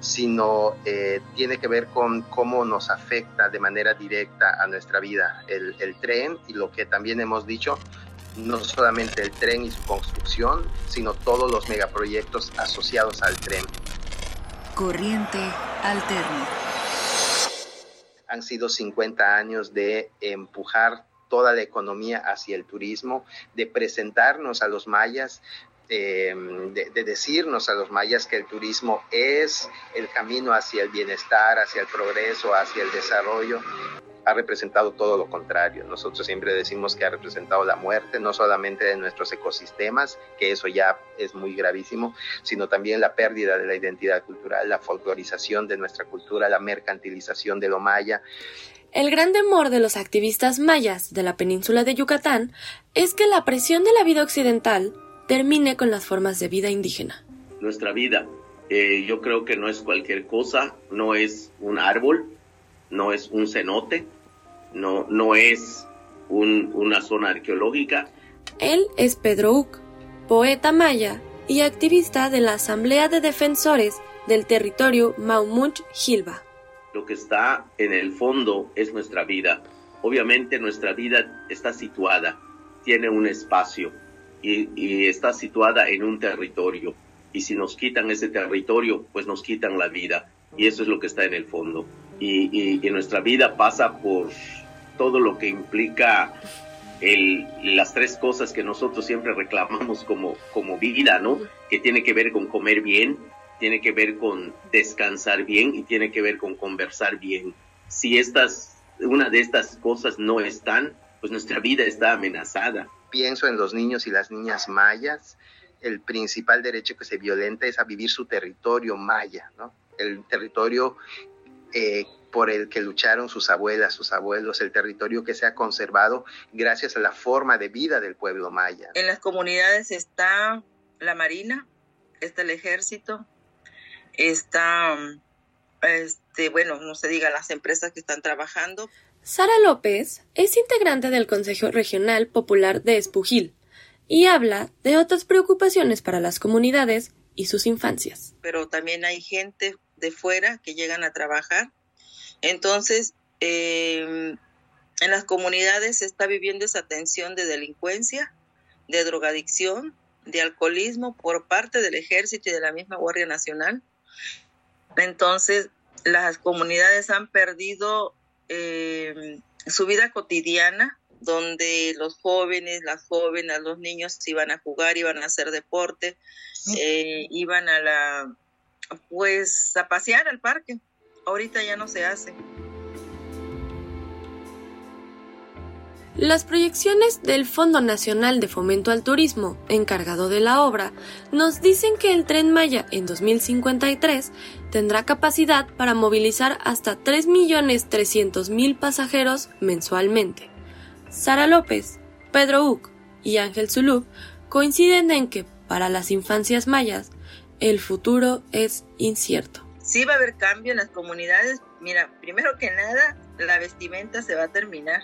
sino eh, tiene que ver con cómo nos afecta de manera directa a nuestra vida el, el tren y lo que también hemos dicho, no solamente el tren y su construcción, sino todos los megaproyectos asociados al tren. Corriente alterna. Han sido 50 años de empujar toda la economía hacia el turismo, de presentarnos a los mayas eh, de, decirnos a los mayas que el turismo es el camino hacia el bienestar, hacia el progreso, hacia el desarrollo, ha representado todo lo contrario. Nosotros siempre decimos que ha representado la muerte, no solamente de nuestros ecosistemas, que eso ya es muy gravísimo, sino también la pérdida de la identidad cultural, la folclorización de nuestra cultura, la mercantilización de lo maya. El gran temor de los activistas mayas de la península de Yucatán es que la presión de la vida occidental termine con las formas de vida indígena. Nuestra vida, eh, yo creo que no es cualquier cosa, no es un árbol, no es un cenote, no, no es una zona arqueológica. Él es Pedro Uc, poeta maya y activista de la Asamblea de Defensores del Territorio Maumuch Gilba lo que está en el fondo es nuestra vida. Obviamente nuestra vida está situada, tiene un espacio y, está situada en un territorio. Y si nos quitan ese territorio, pues nos quitan la vida. Y eso es lo que está en el fondo. Y, nuestra vida pasa por todo lo que implica el, las tres cosas que nosotros siempre reclamamos como, como vida, ¿no? Que tiene que ver con comer bien, tiene que ver con descansar bien y tiene que ver con conversar bien. Si estas, una de estas cosas no están, pues nuestra vida está amenazada. Pienso en los niños y las niñas mayas. El principal derecho que se violenta es a vivir su territorio maya, ¿no? El territorio eh, por el que lucharon sus abuelas, sus abuelos, el territorio que se ha conservado gracias a la forma de vida del pueblo maya. En las comunidades está la marina, está el ejército, está, este, bueno, no se diga las empresas que están trabajando. Sara López es integrante del Consejo Regional Popular de Espujil y habla de otras preocupaciones para las comunidades y sus infancias. Pero también hay gente de fuera que llegan a trabajar. Entonces, em, en las comunidades se está viviendo esa tensión de delincuencia, de drogadicción, de alcoholismo por parte del ejército y de la misma Guardia Nacional. Entonces, las comunidades han perdido em, su vida cotidiana, donde los jóvenes, las jóvenes, los niños iban a jugar, iban a hacer deporte, eh, iban a la, pues, a pasear al parque. Ahorita ya no se hace. Las proyecciones del Fondo Nacional de Fomento al Turismo, encargado de la obra, nos dicen que el tren Maya en 2053 tendrá capacidad para movilizar hasta 3.300.000 pasajeros mensualmente. Sara López, Pedro Uc y Ángel Zulú coinciden en que, para las infancias mayas, el futuro es incierto. Sí va a haber cambio en las comunidades. Mira, primero que nada, la vestimenta se va a terminar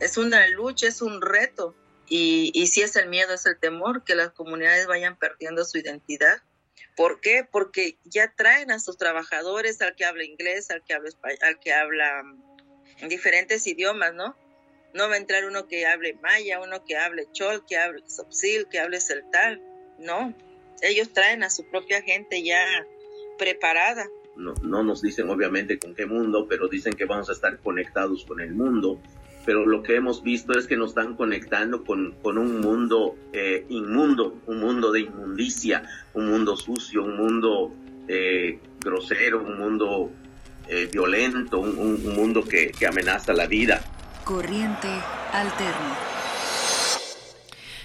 es una lucha, es un reto. Y, y si es el miedo, es el temor que las comunidades vayan perdiendo su identidad. ¿Por qué? Porque ya traen a sus trabajadores, al que habla inglés, al que habla español, al que habla mm, diferentes idiomas, ¿no? No va a entrar uno que hable maya, uno que hable chol, que hable sopsil, que hable celtal. No, ellos traen a su propia gente ya preparada. No, no nos dicen obviamente con qué mundo, pero dicen que vamos a estar conectados con el mundo pero lo que hemos visto es que nos están conectando con, con un mundo eh, inmundo, un mundo de inmundicia, un mundo sucio, un mundo eh, grosero, un mundo eh, violento, un, un, mundo que, que amenaza la vida. Corriente alterna.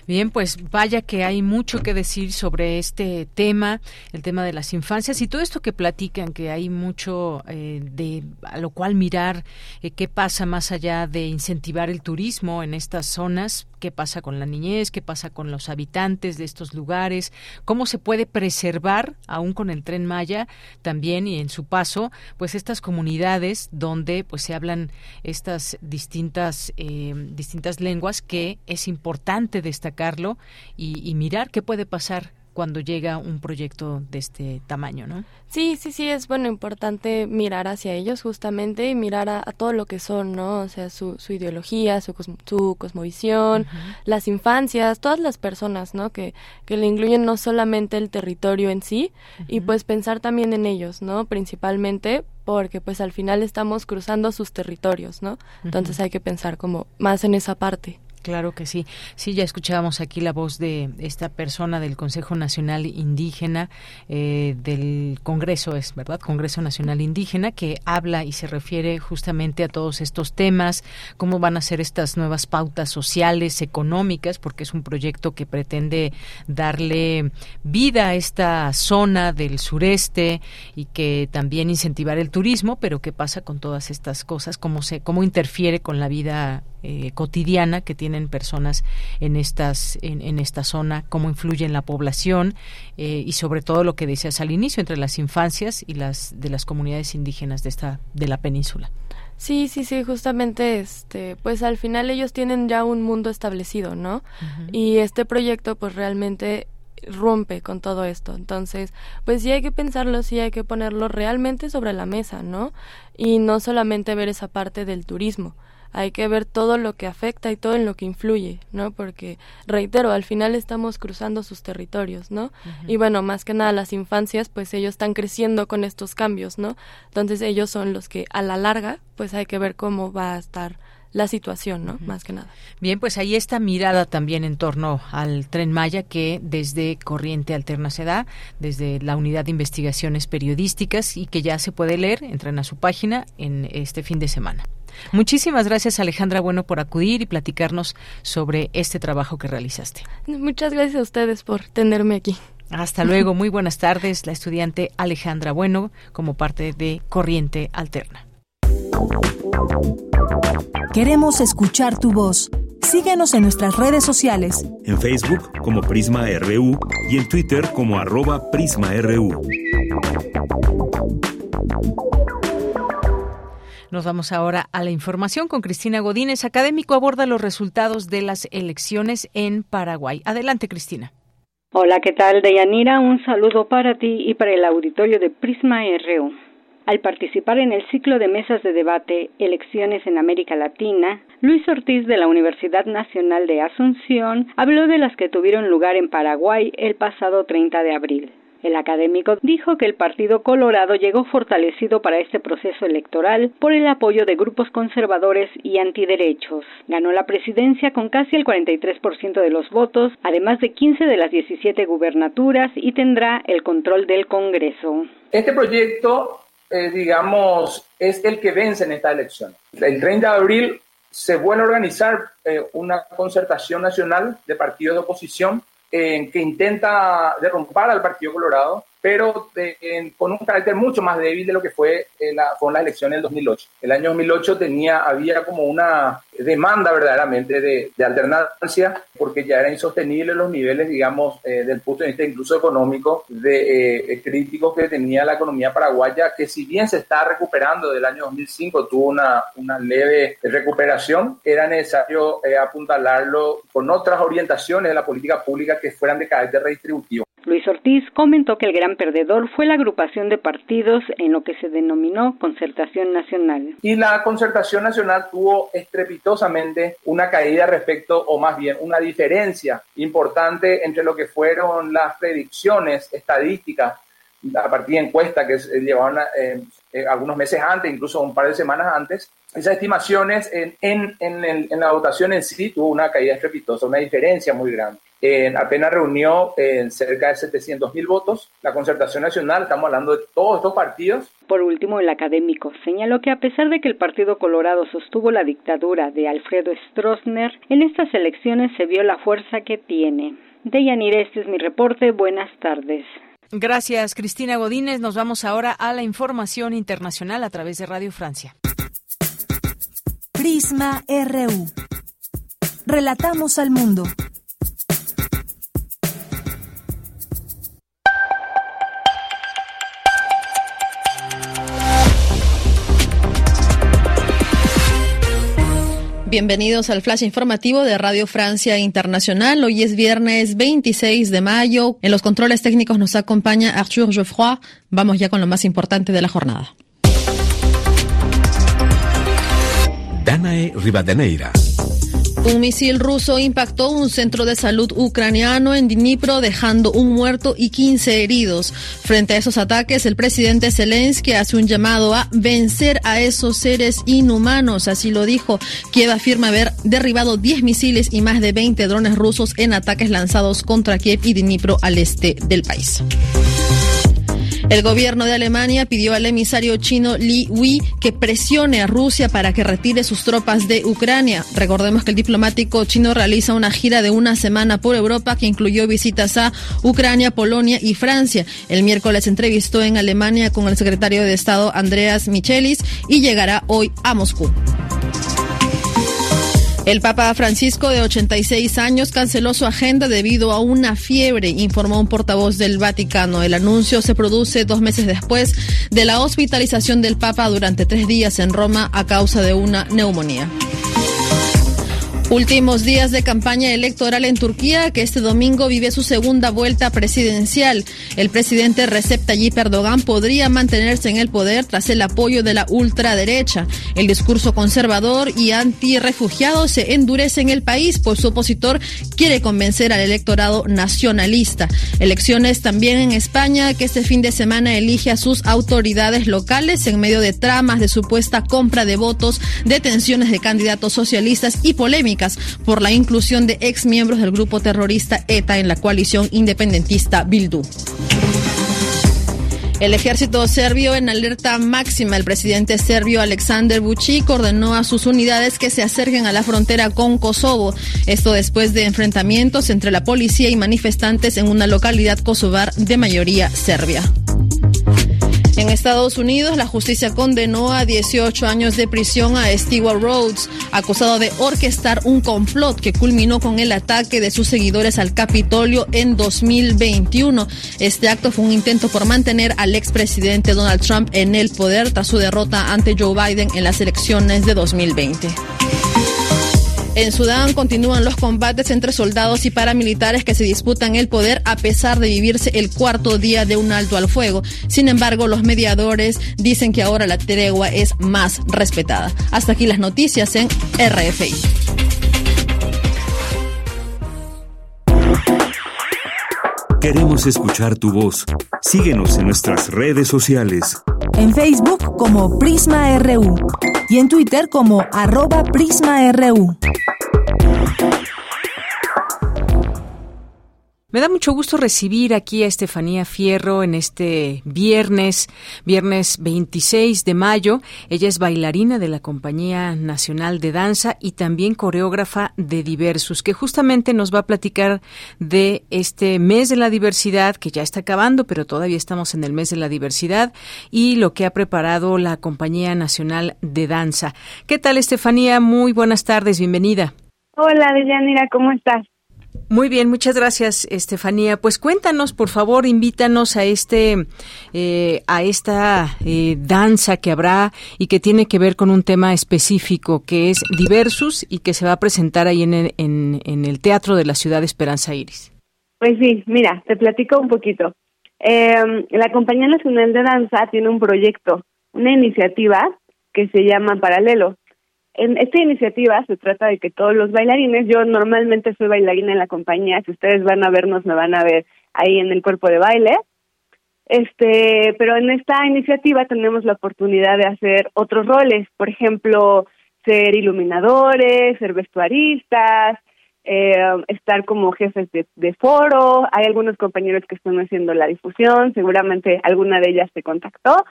Bien, pues vaya que hay mucho que decir sobre este tema, el tema de las infancias y todo esto que platican, que hay mucho eh, de a lo cual mirar eh, qué pasa más allá de incentivar el turismo en estas zonas, qué pasa con la niñez, qué pasa con los habitantes de estos lugares, cómo se puede preservar, aún con el tren Maya también y en su paso, pues estas comunidades donde pues se hablan estas distintas eh, distintas lenguas que es importante destacar Carlo y, mirar qué puede pasar cuando llega un proyecto de este tamaño, ¿no? Sí, sí, sí, es bueno, importante mirar hacia ellos justamente y mirar a, todo lo que son, ¿no? O sea, su, su ideología, su, su cosmovisión, las infancias, todas las personas, ¿no? Que, que le incluyen no solamente el territorio en sí y pues pensar también en ellos, ¿no? Principalmente porque pues al final estamos cruzando sus territorios, ¿no? Entonces hay que pensar como más en esa parte. Claro que sí. Sí, ya escuchábamos aquí la voz de esta persona del Consejo Nacional Indígena eh, del Congreso, es verdad, Congreso Nacional Indígena, que habla y se refiere justamente a todos estos temas, cómo van a ser estas nuevas pautas sociales, económicas, porque es un proyecto que pretende darle vida a esta zona del sureste y que también incentivar el turismo, pero qué pasa con todas estas cosas, cómo se, cómo interfiere con la vida eh, cotidiana que tienen personas en estas en, esta zona, cómo influye en la población eh, y sobre todo lo que decías al inicio entre las infancias y las de las comunidades indígenas de esta de la península. Sí, sí, sí, justamente, este, pues al final ellos tienen ya un mundo establecido, ¿no? Y este proyecto, pues realmente rompe con todo esto. Entonces, pues sí hay que pensarlo, sí hay que ponerlo realmente sobre la mesa, ¿no? Y no solamente ver esa parte del turismo, hay que ver todo lo que afecta y todo en lo que influye, ¿no? Porque, reitero, al final estamos cruzando sus territorios, ¿no? Y bueno, más que nada las infancias, pues ellos están creciendo con estos cambios, ¿no? Entonces ellos son los que a la larga, pues hay que ver cómo va a estar la situación, ¿no? Más que nada. Bien, pues ahí está mirada también en torno al tren Maya que desde Corriente Alterna se da, desde la Unidad de Investigaciones Periodísticas y que ya se puede leer, entran a su página en este fin de semana. Muchísimas gracias Alejandra Bueno por acudir y platicarnos sobre este trabajo que realizaste. Muchas gracias a ustedes por tenerme aquí. Hasta luego, muy buenas tardes, la estudiante Alejandra Bueno como parte de Corriente Alterna. Queremos escuchar tu voz. Síguenos en nuestras redes sociales. En Facebook como Prisma RU y en Twitter como arroba PrismaRU. Nos vamos ahora a la información con Cristina Godínez. Académico aborda los resultados de las elecciones en Paraguay. Adelante, Cristina. Hola, ¿qué tal, Deyanira? Un saludo para ti y para el auditorio de Prisma RU. Al participar en el ciclo de mesas de debate Elecciones en América Latina, Luis Ortiz de la Universidad Nacional de Asunción habló de las que tuvieron lugar en Paraguay el pasado 30 de abril. El académico dijo que el Partido Colorado llegó fortalecido para este proceso electoral por el apoyo de grupos conservadores y antiderechos. Ganó la presidencia con casi el 43% de los votos, además de 15 de las 17 gubernaturas y tendrá el control del Congreso. Este proyecto eh, digamos, es el que vence en esta elección. El 30 de abril se vuelve a organizar eh, una concertación nacional de partidos de oposición que intenta derrumbar al Partido Colorado pero con un carácter mucho más débil de lo que fue en la, con la elección del 2008. El año 2008 tenía, había como una demanda verdaderamente de, alternancia, porque ya era insostenible los niveles, digamos, eh, del punto de vista incluso económico, de eh, críticos que tenía la economía paraguaya, que si bien se está recuperando del año 2005, tuvo una, una leve recuperación, era necesario eh, apuntalarlo con otras orientaciones de la política pública que fueran de carácter redistributivo. Luis Ortiz comentó que el gran perdedor fue la agrupación de partidos en lo que se denominó concertación nacional. Y la concertación nacional tuvo estrepitosamente una caída respecto, o más bien una diferencia importante entre lo que fueron las predicciones estadísticas a partir de encuesta que llevaban eh, eh, algunos meses antes, incluso un par de semanas antes, esas estimaciones en, en, en, la votación en sí tuvo una caída estrepitosa, una diferencia muy grande. Apenas reunió cerca de 700 mil votos. La concertación nacional, estamos hablando de todos estos partidos. Por último, el académico señaló que a pesar de que el Partido Colorado sostuvo la dictadura de Alfredo Stroessner, en estas elecciones se vio la fuerza que tiene. Deyanire, este es mi reporte. Buenas tardes. Gracias, Cristina Godínez. Nos vamos ahora a la información internacional a través de Radio Francia. Prisma RU. Relatamos al mundo. Bienvenidos al flash informativo de Radio Francia Internacional. Hoy es viernes 26 de mayo. En los controles técnicos nos acompaña Arthur Geoffroy. Vamos ya con lo más importante de la jornada. Danae Rivadeneira. Un misil ruso impactó un centro de salud ucraniano en Dnipro, dejando un muerto y 15 heridos. Frente a esos ataques, el presidente Zelensky hace un llamado a vencer a esos seres inhumanos, así lo dijo. Kiev afirma haber derribado 10 misiles y más de 20 drones rusos en ataques lanzados contra Kiev y Dnipro al este del país. El gobierno de Alemania pidió al emisario chino Li Wei que presione a Rusia para que retire sus tropas de Ucrania. Recordemos que el diplomático chino realiza una gira de una semana por Europa que incluyó visitas a Ucrania, Polonia y Francia. El miércoles entrevistó en Alemania con el secretario de Estado Andreas Michelis y llegará hoy a Moscú. El Papa Francisco, de 86 años, canceló su agenda debido a una fiebre, informó un portavoz del Vaticano. El anuncio se produce dos meses después de la hospitalización del Papa durante tres días en Roma a causa de una neumonía. Últimos días de campaña electoral en Turquía, que este domingo vive su segunda vuelta presidencial. El presidente Recep Tayyip Erdogan podría mantenerse en el poder tras el apoyo de la ultraderecha. El discurso conservador y anti-refugiado se endurece en el país, pues su opositor quiere convencer al electorado nacionalista. Elecciones también en España, que este fin de semana elige a sus autoridades locales en medio de tramas de supuesta compra de votos, detenciones de candidatos socialistas y polémicas por la inclusión de ex miembros del grupo terrorista ETA en la coalición independentista Bildu. El ejército serbio en alerta máxima. El presidente serbio Aleksandar Vučić ordenó a sus unidades que se acerquen a la frontera con Kosovo. Esto después de enfrentamientos entre la policía y manifestantes en una localidad kosovar de mayoría serbia. En Estados Unidos, la justicia condenó a 18 años de prisión a Stewart Rhodes, acusado de orquestar un complot que culminó con el ataque de sus seguidores al Capitolio en 2021. Este acto fue un intento por mantener al expresidente Donald Trump en el poder tras su derrota ante Joe Biden en las elecciones de 2020. En Sudán continúan los combates entre soldados y paramilitares que se disputan el poder a pesar de vivirse el cuarto día de un alto al fuego. Sin embargo, los mediadores dicen que ahora la tregua es más respetada. Hasta aquí las noticias en RFI. Queremos escuchar tu voz. Síguenos en nuestras redes sociales. En Facebook como Prisma RU y en Twitter como arroba PrismaRU. Me da mucho gusto recibir aquí a Estefanía Fierro en este viernes, viernes 26 de mayo. Ella es bailarina de la Compañía Nacional de Danza y también coreógrafa de Diversus, que justamente nos va a platicar de este mes de la diversidad, que ya está acabando, pero todavía estamos en el mes de la diversidad, y lo que ha preparado la Compañía Nacional de Danza. ¿Qué tal, Estefanía? Muy buenas tardes, bienvenida. Hola, Deyanira, ¿cómo estás? Muy bien, muchas gracias, Estefanía. Pues cuéntanos, por favor, invítanos a este, eh, a esta eh, danza que habrá y que tiene que ver con un tema específico que es Diversus y que se va a presentar ahí en el, en, el Teatro de la Ciudad de Esperanza Iris. Pues sí, mira, te platico un poquito. Em, la Compañía Nacional de Danza tiene un proyecto, una iniciativa que se llama Paralelo. En esta iniciativa se trata de que todos los bailarines, yo normalmente soy bailarina en la compañía, si ustedes van a vernos me van a ver ahí en el cuerpo de baile. Este, pero en esta iniciativa tenemos la oportunidad de hacer otros roles, por ejemplo, ser iluminadores, ser vestuaristas, eh, estar como jefes de, de, foro. Hay algunos compañeros que están haciendo la difusión, seguramente alguna de ellas se contactó.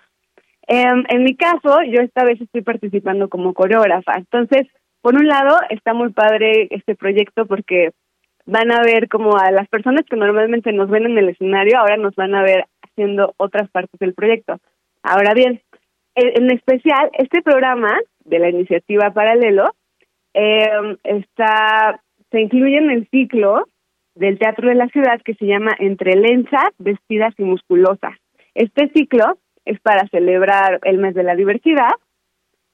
Em, en mi caso, yo esta vez estoy participando como coreógrafa. Entonces, por un lado, está muy padre este proyecto porque van a ver como a las personas que normalmente nos ven en el escenario, ahora nos van a ver haciendo otras partes del proyecto. Ahora bien, en especial, este programa de la iniciativa Paralelo em, está se incluye en el ciclo del Teatro de la Ciudad que se llama Entre lenzas, vestidas y musculosas. Este ciclo es para celebrar el mes de la diversidad.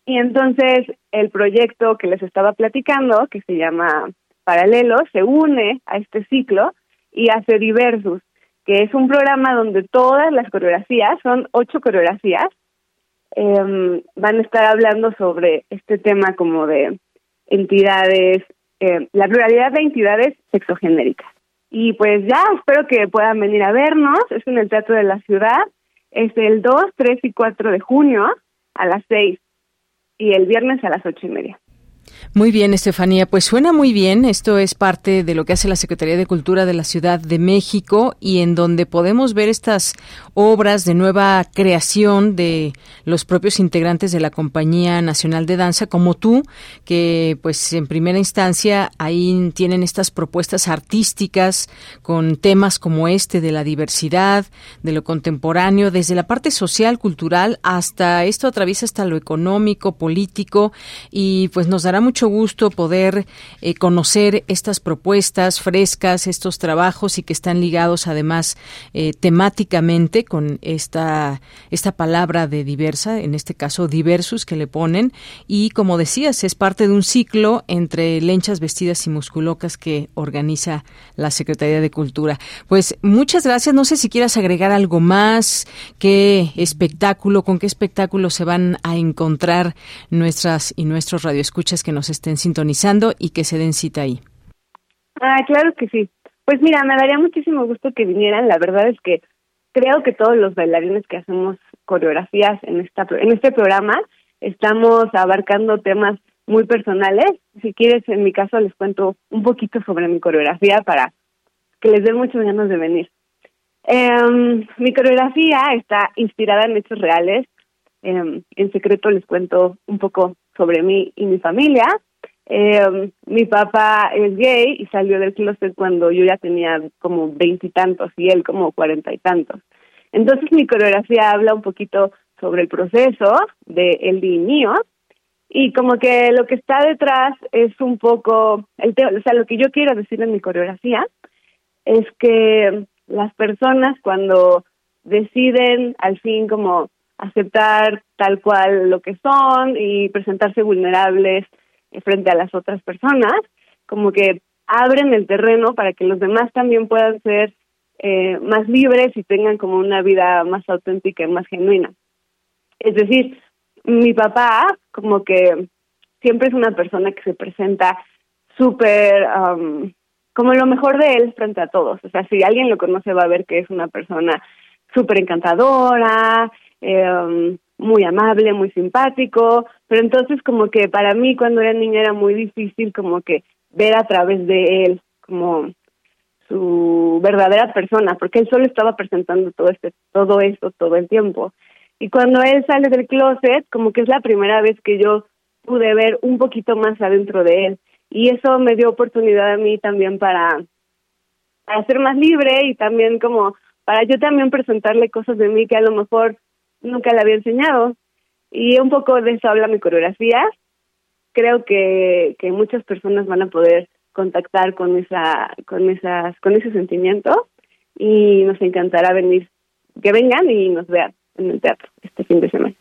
Y entonces el proyecto que les estaba platicando, que se llama Paralelo, se une a este ciclo y hace Diversus, que es un programa donde todas las coreografías, son ocho coreografías, em, van a estar hablando sobre este tema como de entidades, eh, la pluralidad de entidades sexogenéricas. Y pues ya, espero que puedan venir a vernos, es en el Teatro de la Ciudad, es el 2, 3 y 4 de junio a las 6 y el viernes a las ocho y media. Muy bien, Estefanía. Pues suena muy bien. Esto es parte de lo que hace la Secretaría de Cultura de la Ciudad de México y en donde podemos ver estas obras de nueva creación de los propios integrantes de la Compañía Nacional de Danza, como tú, que pues en primera instancia ahí tienen estas propuestas artísticas con temas como este de la diversidad, de lo contemporáneo, desde la parte social, cultural, hasta esto atraviesa hasta lo económico, político y pues nos dará mucho gusto poder eh, conocer estas propuestas frescas, estos trabajos y que están ligados además eh, temáticamente con esta, esta palabra de diversa, en este caso diversus que le ponen. Y como decías, es parte de un ciclo entre lenchas vestidas y musculocas que organiza la Secretaría de Cultura. Pues muchas gracias. No sé si quieras agregar algo más, qué espectáculo, con qué espectáculo se van a encontrar nuestras y nuestros radioescuchas que nos estén sintonizando y que se den cita ahí. Ah, claro que sí. Pues mira, me daría muchísimo gusto que vinieran. La verdad es que creo que todos los bailarines que hacemos coreografías en esta en este programa estamos abarcando temas muy personales. Si quieres, en mi caso les cuento un poquito sobre mi coreografía para que les den muchas ganas de venir. Em, mi coreografía está inspirada en hechos reales. Em, en secreto les cuento un poco sobre mí y mi familia. Em, mi papá es gay y salió del closet cuando yo ya tenía como veintitantos y, él como cuarenta y tantos. Entonces mi coreografía habla un poquito sobre el proceso de él y mío y como que lo que está detrás es un poco el o sea lo que yo quiero decir en mi coreografía es que las personas cuando deciden al fin como aceptar tal cual lo que son y presentarse vulnerables frente a las otras personas, como que abren el terreno para que los demás también puedan ser eh, más libres y tengan como una vida más auténtica y más genuina. Es decir, mi papá como que siempre es una persona que se presenta súper como lo mejor de él frente a todos. O sea, si alguien lo conoce va a ver que es una persona súper encantadora, eh, muy amable, muy simpático, pero entonces como que para mí cuando era niña era muy difícil como que ver a través de él como su verdadera persona, porque él solo estaba presentando todo este todo esto todo el tiempo. Y cuando él sale del closet, como que es la primera vez que yo pude ver un poquito más adentro de él y eso me dio oportunidad a mí también para, para ser más libre y también como para yo también presentarle cosas de mí que a lo mejor nunca le había enseñado. Y un poco de eso habla mi coreografía. Creo que, que muchas personas van a poder contactar con esa, con esas, con ese sentimiento y nos encantará venir, que vengan y nos vean en el teatro este fin de semana.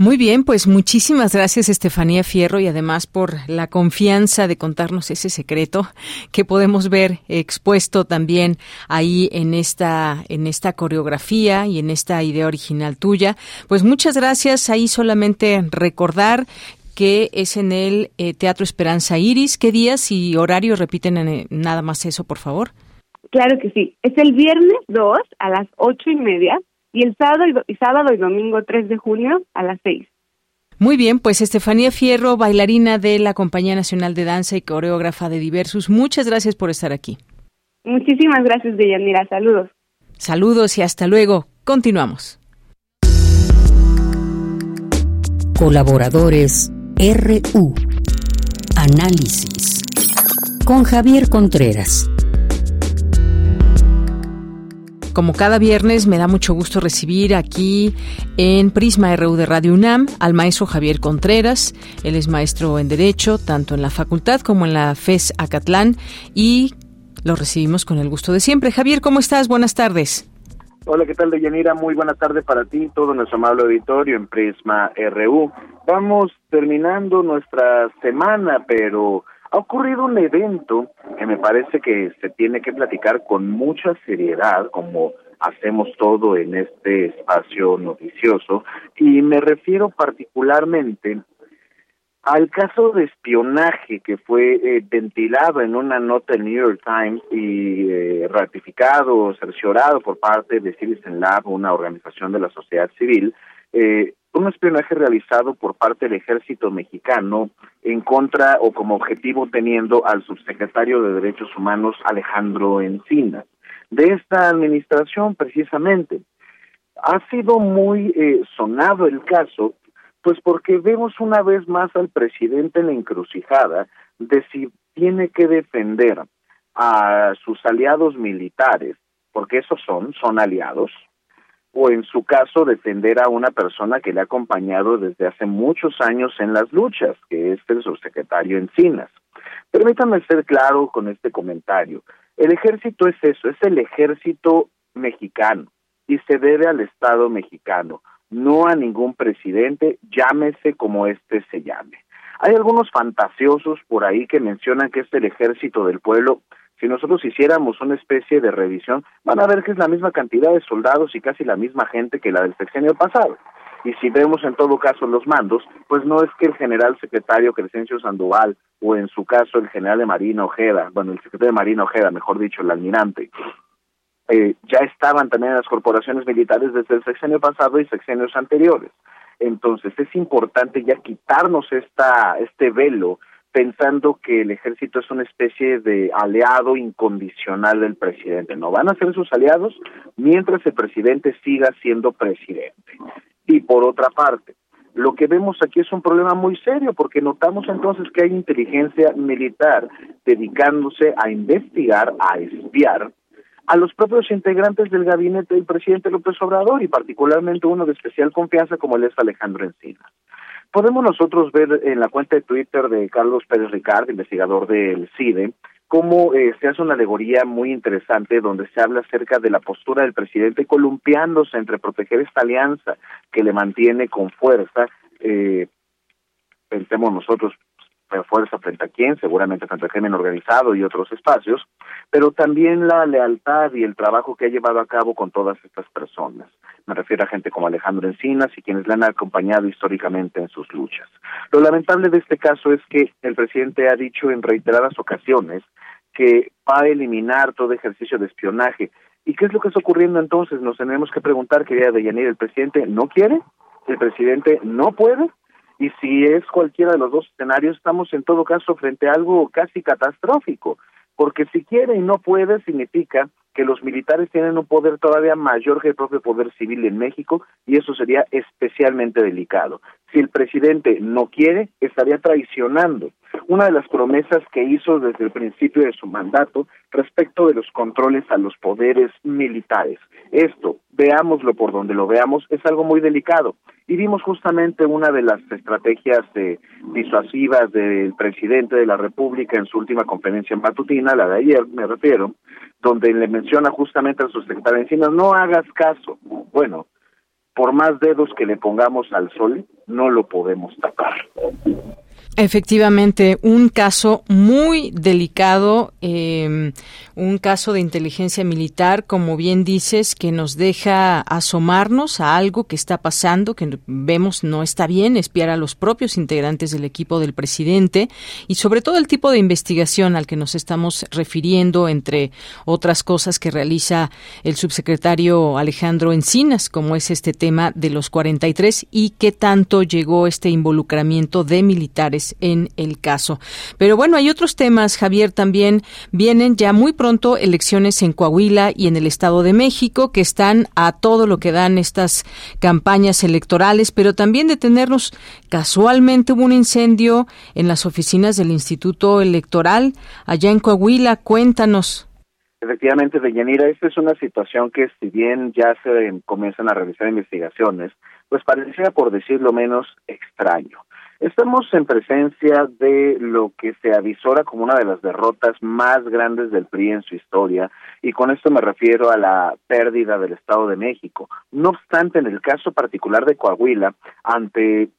Muy bien, pues muchísimas gracias Estefanía Fierro y además por la confianza de contarnos ese secreto que podemos ver expuesto también ahí en esta en esta coreografía y en esta idea original tuya. Pues muchas gracias. Ahí solamente recordar que es en el eh, Teatro Esperanza Iris. ¿Qué días y horario repiten en, nada más eso, por favor? Claro que sí. Es el viernes 2 a las ocho y media y el sábado y, sábado y domingo 3 de junio a las 6. Muy bien, pues Estefanía Fierro, bailarina de la Compañía Nacional de Danza y coreógrafa de Diversus, muchas gracias por estar aquí. Muchísimas gracias, Deyanira. Saludos. Saludos y hasta luego. Continuamos. Colaboradores RU. Análisis. Con Javier Contreras. Como cada viernes, me da mucho gusto recibir aquí en Prisma RU de Radio UNAM al maestro Javier Contreras. Él es maestro en Derecho, tanto en la facultad como en la FES Acatlán, y lo recibimos con el gusto de siempre. Javier, ¿cómo estás? Buenas tardes. Hola, ¿qué tal, Deyanira? Muy buena tarde para ti, todo nuestro amable auditorio en Prisma RU. Vamos terminando nuestra semana, pero ha ocurrido un evento que me parece que se tiene que platicar con mucha seriedad, como hacemos todo en este espacio noticioso, y me refiero particularmente al caso de espionaje que fue eh, ventilado en una nota del New York Times y eh, ratificado, cerciorado por parte de Citizen Lab, una organización de la sociedad civil, eh, un espionaje realizado por parte del ejército mexicano en contra o como objetivo teniendo al subsecretario de Derechos Humanos Alejandro Encinas. De esta administración, precisamente, ha sido muy eh, sonado el caso, pues porque vemos una vez más al presidente en la encrucijada de si tiene que defender a sus aliados militares, porque esos son, son aliados, o en su caso defender a una persona que le ha acompañado desde hace muchos años en las luchas, que es el subsecretario Encinas. Permítanme ser claro con este comentario. El ejército es eso, es el ejército mexicano y se debe al Estado mexicano, no a ningún presidente, llámese como éste se llame. Hay algunos fantasiosos por ahí que mencionan que es el ejército del pueblo si nosotros hiciéramos una especie de revisión, van a ver que es la misma cantidad de soldados y casi la misma gente que la del sexenio pasado. Y si vemos en todo caso los mandos, pues no es que el general secretario Crescencio Sandoval o en su caso el general de Marina Ojeda, bueno, el secretario de Marina Ojeda, mejor dicho, el almirante, eh, ya estaban también en las corporaciones militares desde el sexenio pasado y sexenios anteriores. Entonces es importante ya quitarnos esta, este velo pensando que el ejército es una especie de aliado incondicional del presidente. No van a ser sus aliados mientras el presidente siga siendo presidente. Y por otra parte, lo que vemos aquí es un problema muy serio porque notamos entonces que hay inteligencia militar dedicándose a investigar, a espiar a los propios integrantes del gabinete del presidente López Obrador y particularmente uno de especial confianza como él es Alejandro Encinas. Podemos nosotros ver en la cuenta de Twitter de Carlos Pérez Ricard, investigador del CIDE, cómo eh, se hace una alegoría muy interesante donde se habla acerca de la postura del presidente columpiándose entre proteger esta alianza que le mantiene con fuerza, eh, pensemos nosotros fuerza frente a quién, seguramente frente al crimen organizado y otros espacios, pero también la lealtad y el trabajo que ha llevado a cabo con todas estas personas. Me refiero a gente como Alejandro Encinas y quienes le han acompañado históricamente en sus luchas. Lo lamentable de este caso es que el presidente ha dicho en reiteradas ocasiones que va a eliminar todo ejercicio de espionaje. ¿Y qué es lo que está ocurriendo entonces? Nos tenemos que preguntar, querida Deyanir, ¿el presidente no quiere? ¿El presidente no puede? Y si es cualquiera de los dos escenarios, estamos en todo caso frente a algo casi catastrófico, porque si quiere y no puede, significa que los militares tienen un poder todavía mayor que el propio poder civil en México y eso sería especialmente delicado. Si el presidente no quiere, estaría traicionando una de las promesas que hizo desde el principio de su mandato respecto de los controles a los poderes militares. Esto, veámoslo por donde lo veamos, es algo muy delicado. Y vimos justamente una de las estrategias eh, disuasivas del presidente de la República en su última conferencia matutina, la de ayer, me refiero, donde le menciona justamente a su secretario Encinas, no hagas caso. Bueno, por más dedos que le pongamos al sol, no lo podemos tapar. Efectivamente, un caso muy delicado, eh, un caso de inteligencia militar, como bien dices, que nos deja asomarnos a algo que está pasando, que vemos no está bien, espiar a los propios integrantes del equipo del presidente y sobre todo el tipo de investigación al que nos estamos refiriendo, entre otras cosas que realiza el subsecretario Alejandro Encinas, como es este tema de los 43 y qué tanto llegó este involucramiento de militares en el caso. Pero bueno, hay otros temas, Javier, también vienen ya muy pronto elecciones en Coahuila y en el Estado de México que están a todo lo que dan estas campañas electorales, pero también detenernos. Casualmente hubo un incendio en las oficinas del Instituto Electoral allá en Coahuila. Cuéntanos. Efectivamente, Deyanira, esta es una situación que si bien ya se comienzan a realizar investigaciones, pues parecía, por decirlo menos, extraño. Estamos en presencia de lo que se avisora como una de las derrotas más grandes del PRI en su historia, y con esto me refiero a la pérdida del Estado de México. No obstante, en el caso particular de Coahuila, ante,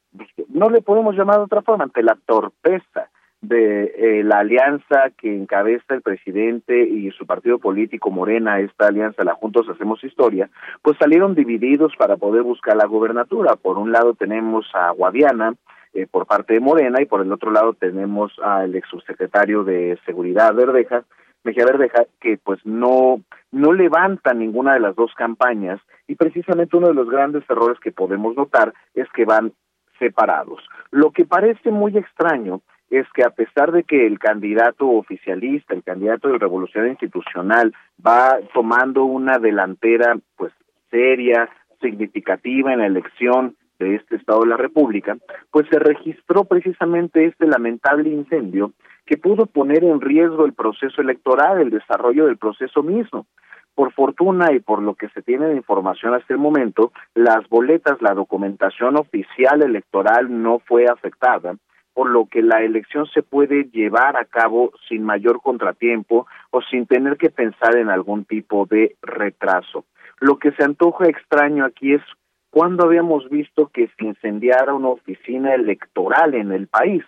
no le podemos llamar de otra forma, ante la torpeza de eh, la alianza que encabeza el presidente y su partido político Morena, esta alianza, la Juntos Hacemos Historia, pues salieron divididos para poder buscar la gobernatura. Por un lado tenemos a Guadiana, eh, por parte de Morena y por el otro lado tenemos al ex subsecretario de Seguridad Verdeja, Mejía Verdeja, que pues no, no levanta ninguna de las dos campañas y precisamente uno de los grandes errores que podemos notar es que van separados. Lo que parece muy extraño es que a pesar de que el candidato oficialista, el candidato de Revolución Institucional va tomando una delantera pues seria, significativa en la elección de este Estado de la República, pues se registró precisamente este lamentable incendio que pudo poner en riesgo el proceso electoral, el desarrollo del proceso mismo. Por fortuna y por lo que se tiene de información hasta el momento, las boletas, la documentación oficial electoral no fue afectada, por lo que la elección se puede llevar a cabo sin mayor contratiempo o sin tener que pensar en algún tipo de retraso. Lo que se antoja extraño aquí es ¿Cuándo habíamos visto que se incendiara una oficina electoral en el país?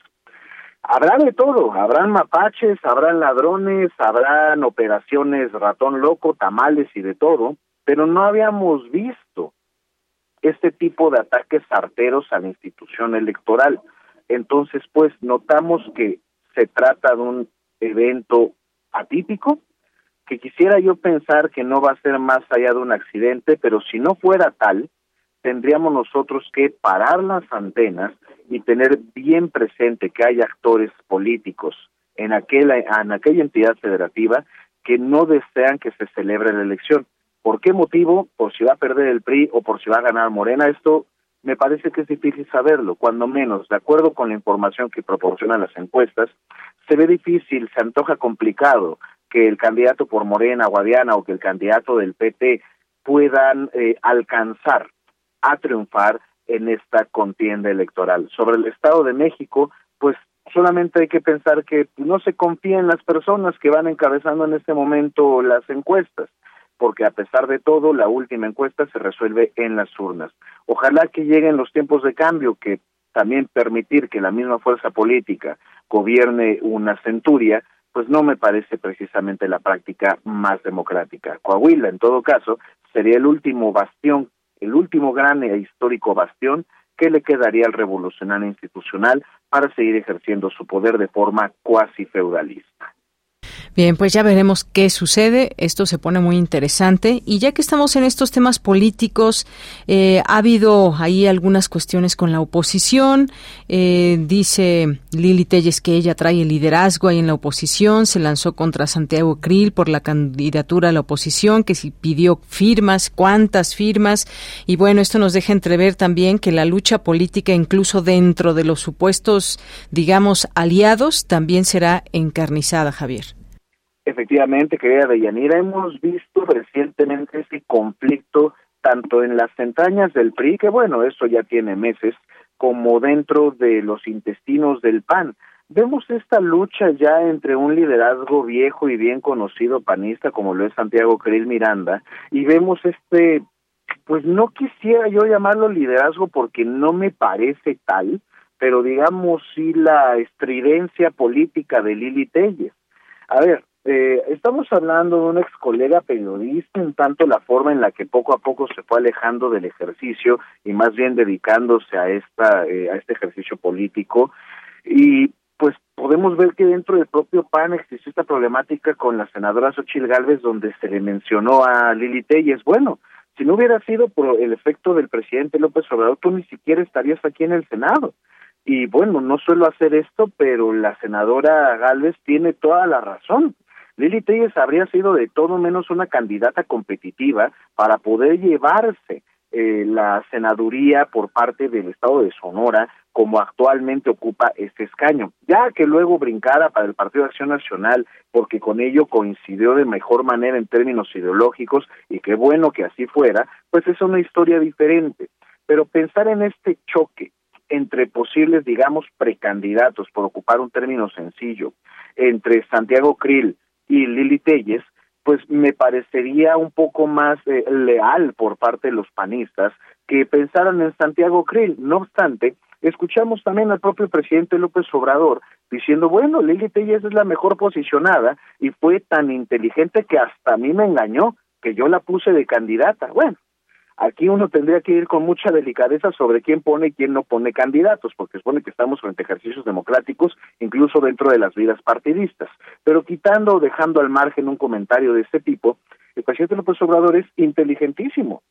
Habrá de todo, habrán mapaches, habrán ladrones, habrán operaciones ratón loco, tamales y de todo, pero no habíamos visto este tipo de ataques arteros a la institución electoral. Entonces, pues notamos que se trata de un evento atípico, que quisiera yo pensar que no va a ser más allá de un accidente, pero si no fuera tal, tendríamos nosotros que parar las antenas y tener bien presente que hay actores políticos en aquella, en aquella entidad federativa que no desean que se celebre la elección. ¿Por qué motivo? Por si va a perder el PRI o por si va a ganar Morena. Esto me parece que es difícil saberlo, cuando menos, de acuerdo con la información que proporcionan las encuestas, se ve difícil, se antoja complicado que el candidato por Morena, Guadiana o que el candidato del PT puedan eh, alcanzar a triunfar en esta contienda electoral. Sobre el Estado de México, pues solamente hay que pensar que no se confía en las personas que van encabezando en este momento las encuestas, porque a pesar de todo, la última encuesta se resuelve en las urnas. Ojalá que lleguen los tiempos de cambio, que también permitir que la misma fuerza política gobierne una centuria, pues no me parece precisamente la práctica más democrática. Coahuila, en todo caso, sería el último bastión, el último gran e histórico bastión que le quedaría al revolucionario institucional para seguir ejerciendo su poder de forma cuasi feudalista. Bien, pues ya veremos qué sucede. Esto se pone muy interesante. Y ya que estamos en estos temas políticos, eh, ha habido ahí algunas cuestiones con la oposición. Eh, dice Lili Telles que ella trae el liderazgo ahí en la oposición. Se lanzó contra Santiago Krill por la candidatura a la oposición, que si pidió firmas, cuántas firmas. Y bueno, esto nos deja entrever también que la lucha política, incluso dentro de los supuestos, digamos, aliados, también será encarnizada, Javier. Efectivamente, querida Deyanira, hemos visto recientemente ese conflicto tanto en las entrañas del PRI, que bueno, eso ya tiene meses, como dentro de los intestinos del PAN. Vemos esta lucha ya entre un liderazgo viejo y bien conocido panista como lo es Santiago Krill Miranda y vemos este pues no quisiera yo llamarlo liderazgo porque no me parece tal, pero digamos sí la estridencia política de Lili Telles. A ver, eh, estamos hablando de un ex colega periodista, en tanto la forma en la que poco a poco se fue alejando del ejercicio y más bien dedicándose a esta eh, a este ejercicio político y pues podemos ver que dentro del propio PAN existió esta problemática con la senadora Xochil Gálvez donde se le mencionó a Lili Telles. Bueno, si no hubiera sido por el efecto del presidente López Obrador, tú ni siquiera estarías aquí en el Senado. Y bueno, no suelo hacer esto, pero la senadora Gálvez tiene toda la razón. Lili Telles habría sido de todo menos una candidata competitiva para poder llevarse eh, la senaduría por parte del estado de Sonora como actualmente ocupa este escaño, ya que luego brincara para el Partido de Acción Nacional porque con ello coincidió de mejor manera en términos ideológicos y qué bueno que así fuera, pues es una historia diferente. Pero pensar en este choque entre posibles, digamos, precandidatos, por ocupar un término sencillo, entre Santiago Krill y Lili Telles, pues me parecería un poco más eh, leal por parte de los panistas que pensaran en Santiago Krill. No obstante, escuchamos también al propio presidente López Obrador diciendo, bueno, Lili Telles es la mejor posicionada y fue tan inteligente que hasta a mí me engañó que yo la puse de candidata. Bueno, Aquí uno tendría que ir con mucha delicadeza sobre quién pone y quién no pone candidatos, porque supone que estamos frente a ejercicios democráticos, incluso dentro de las vidas partidistas. Pero quitando o dejando al margen un comentario de este tipo, el presidente López Obrador es inteligentísimo.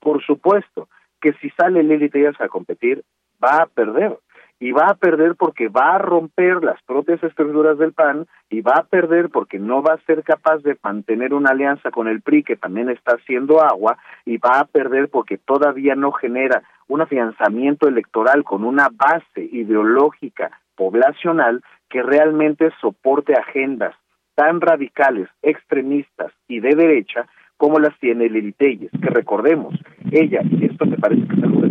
Por supuesto que si sale Lili Tellas a competir, va a perder y va a perder porque va a romper las propias estructuras del PAN y va a perder porque no va a ser capaz de mantener una alianza con el PRI que también está haciendo agua y va a perder porque todavía no genera un afianzamiento electoral con una base ideológica poblacional que realmente soporte agendas tan radicales, extremistas y de derecha como las tiene Lili Telles, que recordemos, ella, y esto me parece que es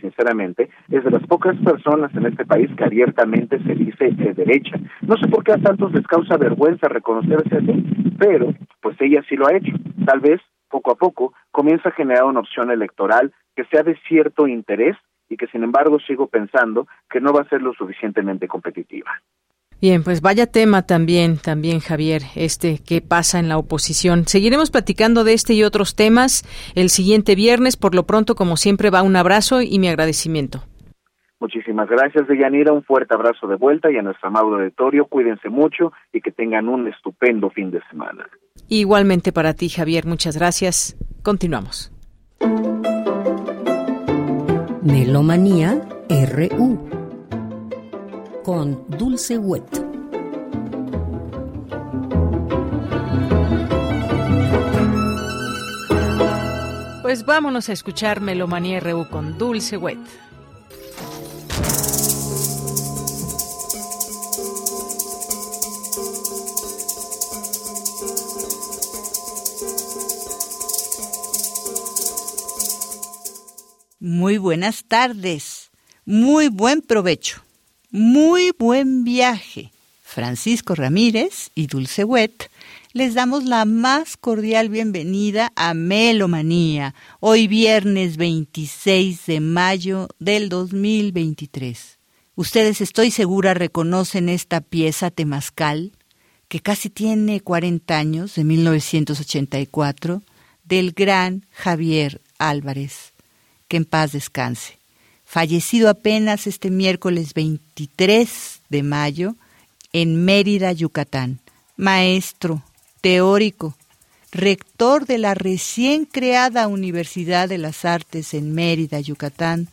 sinceramente, es de las pocas personas en este país que abiertamente se dice de derecha. No sé por qué a tantos les causa vergüenza reconocerse así, pero pues ella sí lo ha hecho. Tal vez, poco a poco, comienza a generar una opción electoral que sea de cierto interés y que sin embargo sigo pensando que no va a ser lo suficientemente competitiva. Bien, pues vaya tema también, también Javier, este que pasa en la oposición. Seguiremos platicando de este y otros temas el siguiente viernes. Por lo pronto, como siempre, va un abrazo y mi agradecimiento. Muchísimas gracias, Deyanira. Un fuerte abrazo de vuelta y a nuestro amado auditorio. Cuídense mucho y que tengan un estupendo fin de semana. Igualmente para ti, Javier. Muchas gracias. Continuamos. Melomanía RU con Dulce Wet. Pues vámonos a escuchar Melomanía RU con Dulce Wet. Muy buenas tardes, muy buen provecho, muy buen viaje. Francisco Ramírez y Dulce Wet les damos la más cordial bienvenida a Melomanía, hoy viernes 26 de mayo del 2023. Ustedes estoy segura reconocen esta pieza temazcal, que casi tiene 40 años, de 1984, del gran Javier Álvarez, que en paz descanse. Fallecido apenas este miércoles 23 de mayo en Mérida, Yucatán. Maestro, teórico, rector de la recién creada Universidad de las Artes en Mérida, Yucatán,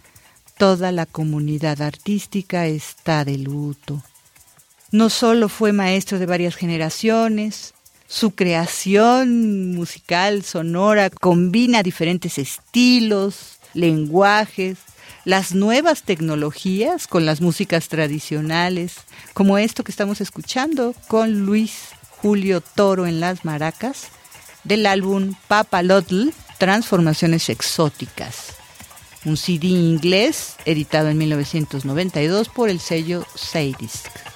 toda la comunidad artística está de luto. No solo fue maestro de varias generaciones, su creación musical, sonora, combina diferentes estilos, lenguajes, las nuevas tecnologías con las músicas tradicionales, como esto que estamos escuchando con Luis Julio Toro en las maracas, del álbum Papa Lotl, Transformaciones Exóticas, un CD inglés editado en 1992 por el sello Sadisc.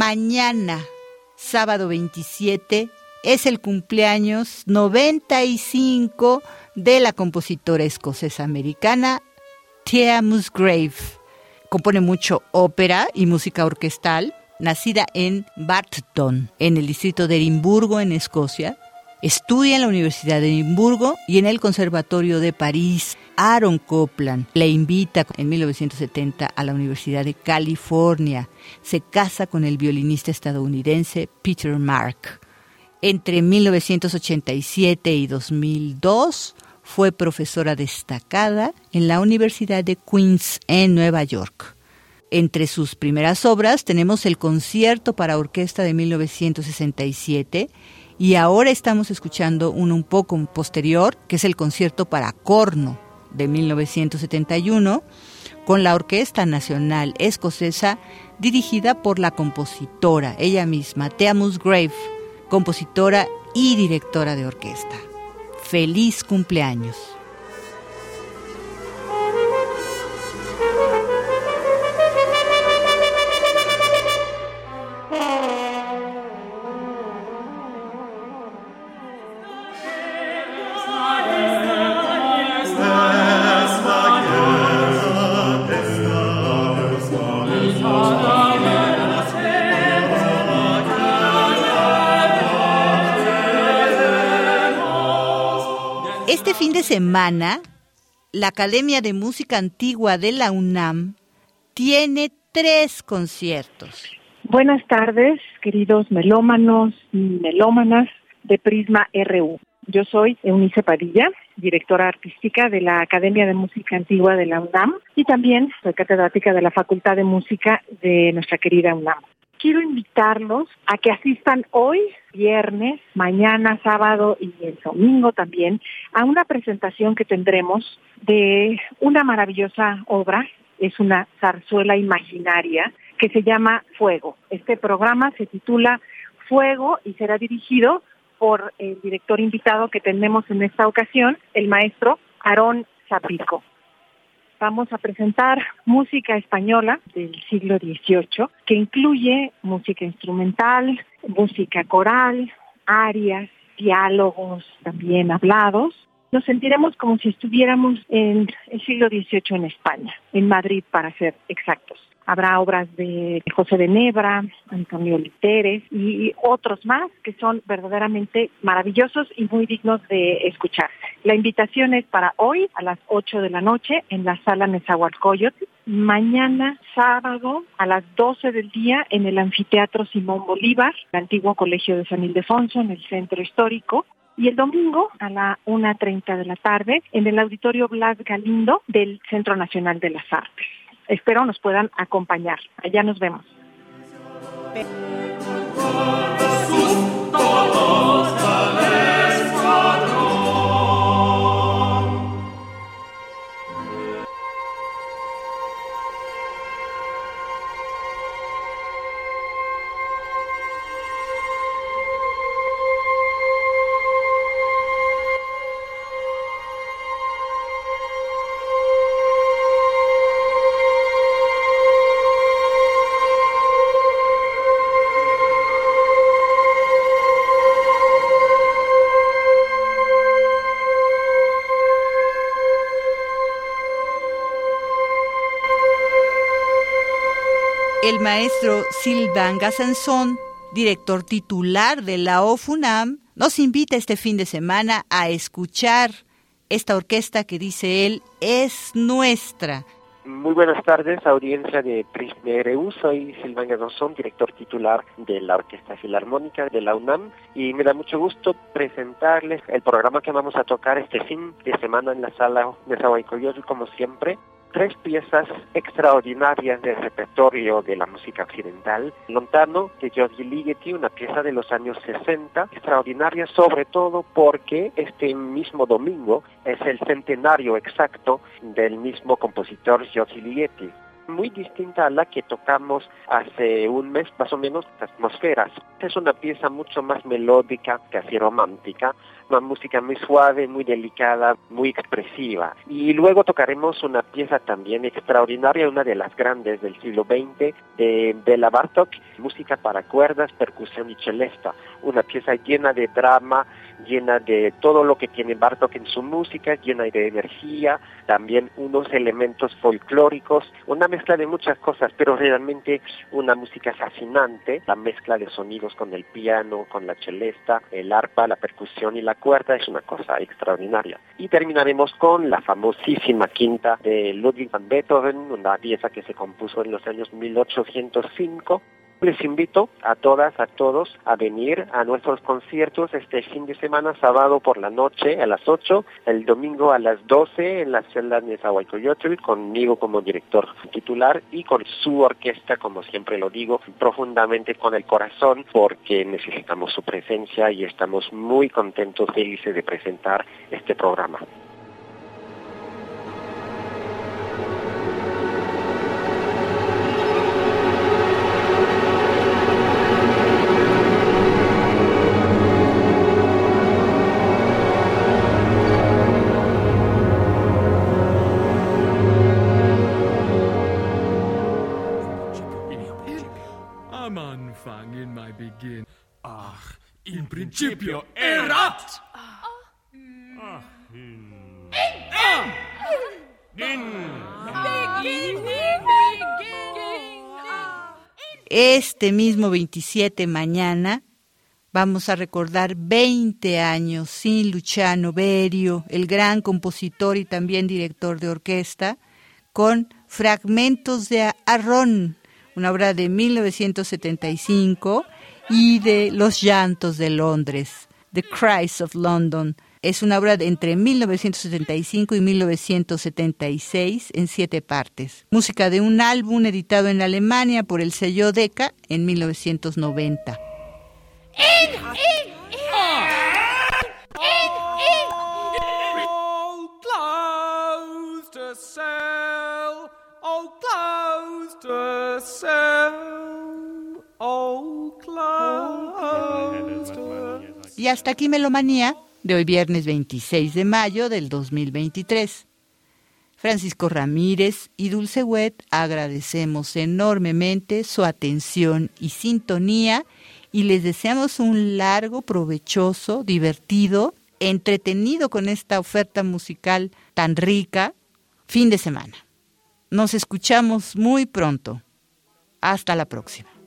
Mañana, sábado 27, es el cumpleaños 95 de la compositora escocesa americana Thea Musgrave. Compone mucho ópera y música orquestal, nacida en Barton, en el distrito de Edimburgo, en Escocia. Estudia en la Universidad de Edimburgo y en el Conservatorio de París. Aaron Copland le invita en 1970 a la Universidad de California. Se casa con el violinista estadounidense Peter Mark. Entre 1987 y 2002 fue profesora destacada en la Universidad de Queens en Nueva York. Entre sus primeras obras tenemos el concierto para orquesta de 1967 y ahora estamos escuchando uno un poco posterior, que es el concierto para corno de 1971, con la Orquesta Nacional Escocesa, dirigida por la compositora, ella misma, Thea Musgrave, compositora y directora de orquesta. Feliz cumpleaños. Semana, la Academia de Música Antigua de la UNAM tiene tres conciertos. Buenas tardes, queridos melómanos y melómanas de Prisma RU. Yo soy Eunice Padilla, directora artística de la Academia de Música Antigua de la UNAM y también soy catedrática de la Facultad de Música de nuestra querida UNAM quiero invitarlos a que asistan hoy, viernes, mañana, sábado y el domingo también, a una presentación que tendremos de una maravillosa obra, es una zarzuela imaginaria que se llama Fuego. Este programa se titula Fuego y será dirigido por el director invitado que tenemos en esta ocasión, el maestro Aarón Zapico vamos a presentar música española del siglo XVIII, que incluye música instrumental, música coral, arias, diálogos también hablados. Nos sentiremos como si estuviéramos en el siglo XVIII en España, en Madrid para ser exactos. Habrá obras de José de Nebra, Antonio Literes y otros más que son verdaderamente maravillosos y muy dignos de escucharse. La invitación es para hoy a las 8 de la noche en la sala Nezahualcóyotl, mañana sábado a las 12 del día en el anfiteatro Simón Bolívar, el antiguo colegio de San Ildefonso en el centro histórico, y el domingo a la 1.30 de la tarde en el auditorio Blas Galindo del Centro Nacional de las Artes. Espero nos puedan acompañar. Allá nos vemos. Maestro Silvan Gazanzón, director titular de la OFUNAM, nos invita este fin de semana a escuchar esta orquesta que dice él es nuestra. Muy buenas tardes, audiencia de Prisma RU. Soy Silvan Gazanzón, director titular de la Orquesta Filarmónica de la UNAM y me da mucho gusto presentarles el programa que vamos a tocar este fin de semana en la sala de Zahuaycoyotl, como siempre tres piezas extraordinarias del repertorio de la música occidental. Lontano de Giorgi Ligeti, una pieza de los años 60, extraordinaria sobre todo porque este mismo domingo es el centenario exacto del mismo compositor Giorgi Ligeti muy distinta a la que tocamos hace un mes más o menos, Atmosferas. Es una pieza mucho más melódica, casi romántica, una música muy suave, muy delicada, muy expresiva. Y luego tocaremos una pieza también extraordinaria, una de las grandes del siglo XX, de Bela Bartok, música para cuerdas, percusión y celesta. Una pieza llena de drama, llena de todo lo que tiene Bartok en su música, llena de energía, también unos elementos folclóricos, una mezcla de muchas cosas, pero realmente una música fascinante, la mezcla de sonidos con el piano, con la celesta, el arpa, la percusión y la cuerda es una cosa extraordinaria. Y terminaremos con la famosísima quinta de Ludwig van Beethoven, una pieza que se compuso en los años 1805 les invito a todas, a todos a venir a nuestros conciertos este fin de semana, sábado por la noche a las 8, el domingo a las 12 en la celda de Zahuaycoyotl, conmigo como director titular y con su orquesta, como siempre lo digo, profundamente con el corazón porque necesitamos su presencia y estamos muy contentos, felices de presentar este programa. Este mismo 27 mañana vamos a recordar 20 años sin Luciano Berio, el gran compositor y también director de orquesta, con Fragmentos de Arrón, una obra de 1975 y de Los llantos de Londres, The Cries of London. Es una obra de entre 1975 y 1976 en siete partes. Música de un álbum editado en Alemania por el sello Decca en 1990. Y hasta aquí Melomanía de hoy viernes 26 de mayo del 2023. Francisco Ramírez y Dulce Wet agradecemos enormemente su atención y sintonía y les deseamos un largo, provechoso, divertido, entretenido con esta oferta musical tan rica fin de semana. Nos escuchamos muy pronto. Hasta la próxima.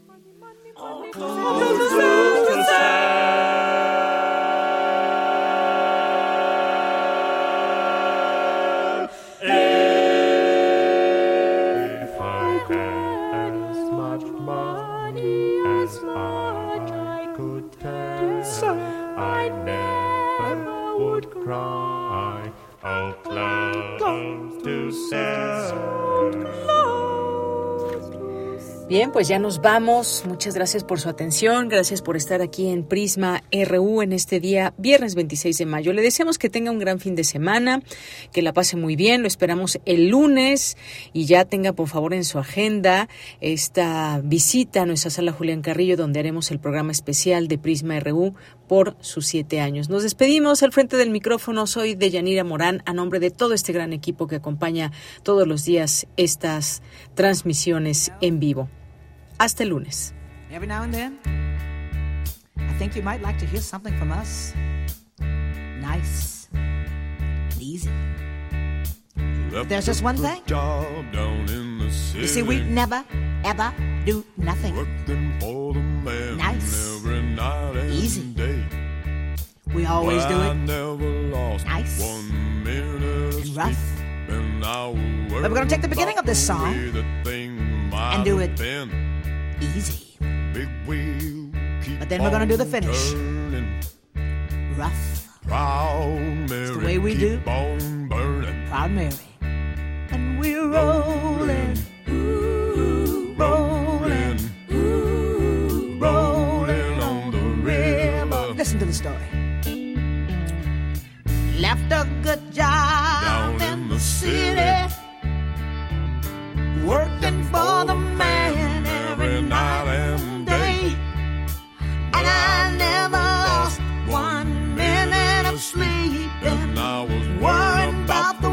Bien, pues ya nos vamos. Muchas gracias por su atención. Gracias por estar aquí en Prisma RU en este día, viernes 26 de mayo. Le deseamos que tenga un gran fin de semana, que la pase muy bien. Lo esperamos el lunes y ya tenga por favor en su agenda esta visita a nuestra sala Julián Carrillo, donde haremos el programa especial de Prisma RU por sus siete años. Nos despedimos al frente del micrófono. Soy Deyanira Morán, a nombre de todo este gran equipo que acompaña todos los días estas transmisiones en vivo. Hasta el lunes. Every now and then, I think you might like to hear something from us. Nice and easy. There's just one thing. You see, we never, ever do nothing. Nice, easy. We always do it nice and rough. But we're going to take the beginning of this song and do it easy. But then we're gonna do the finish. Rough. Proud Mary. It's the way we do. Proud Mary. And we're rolling. Ooh, rolling. Ooh, rolling on the river. Listen to the story. Left a good job down in the city. Working for the man night and day. And I never lost one minute of sleep. And I was worried about the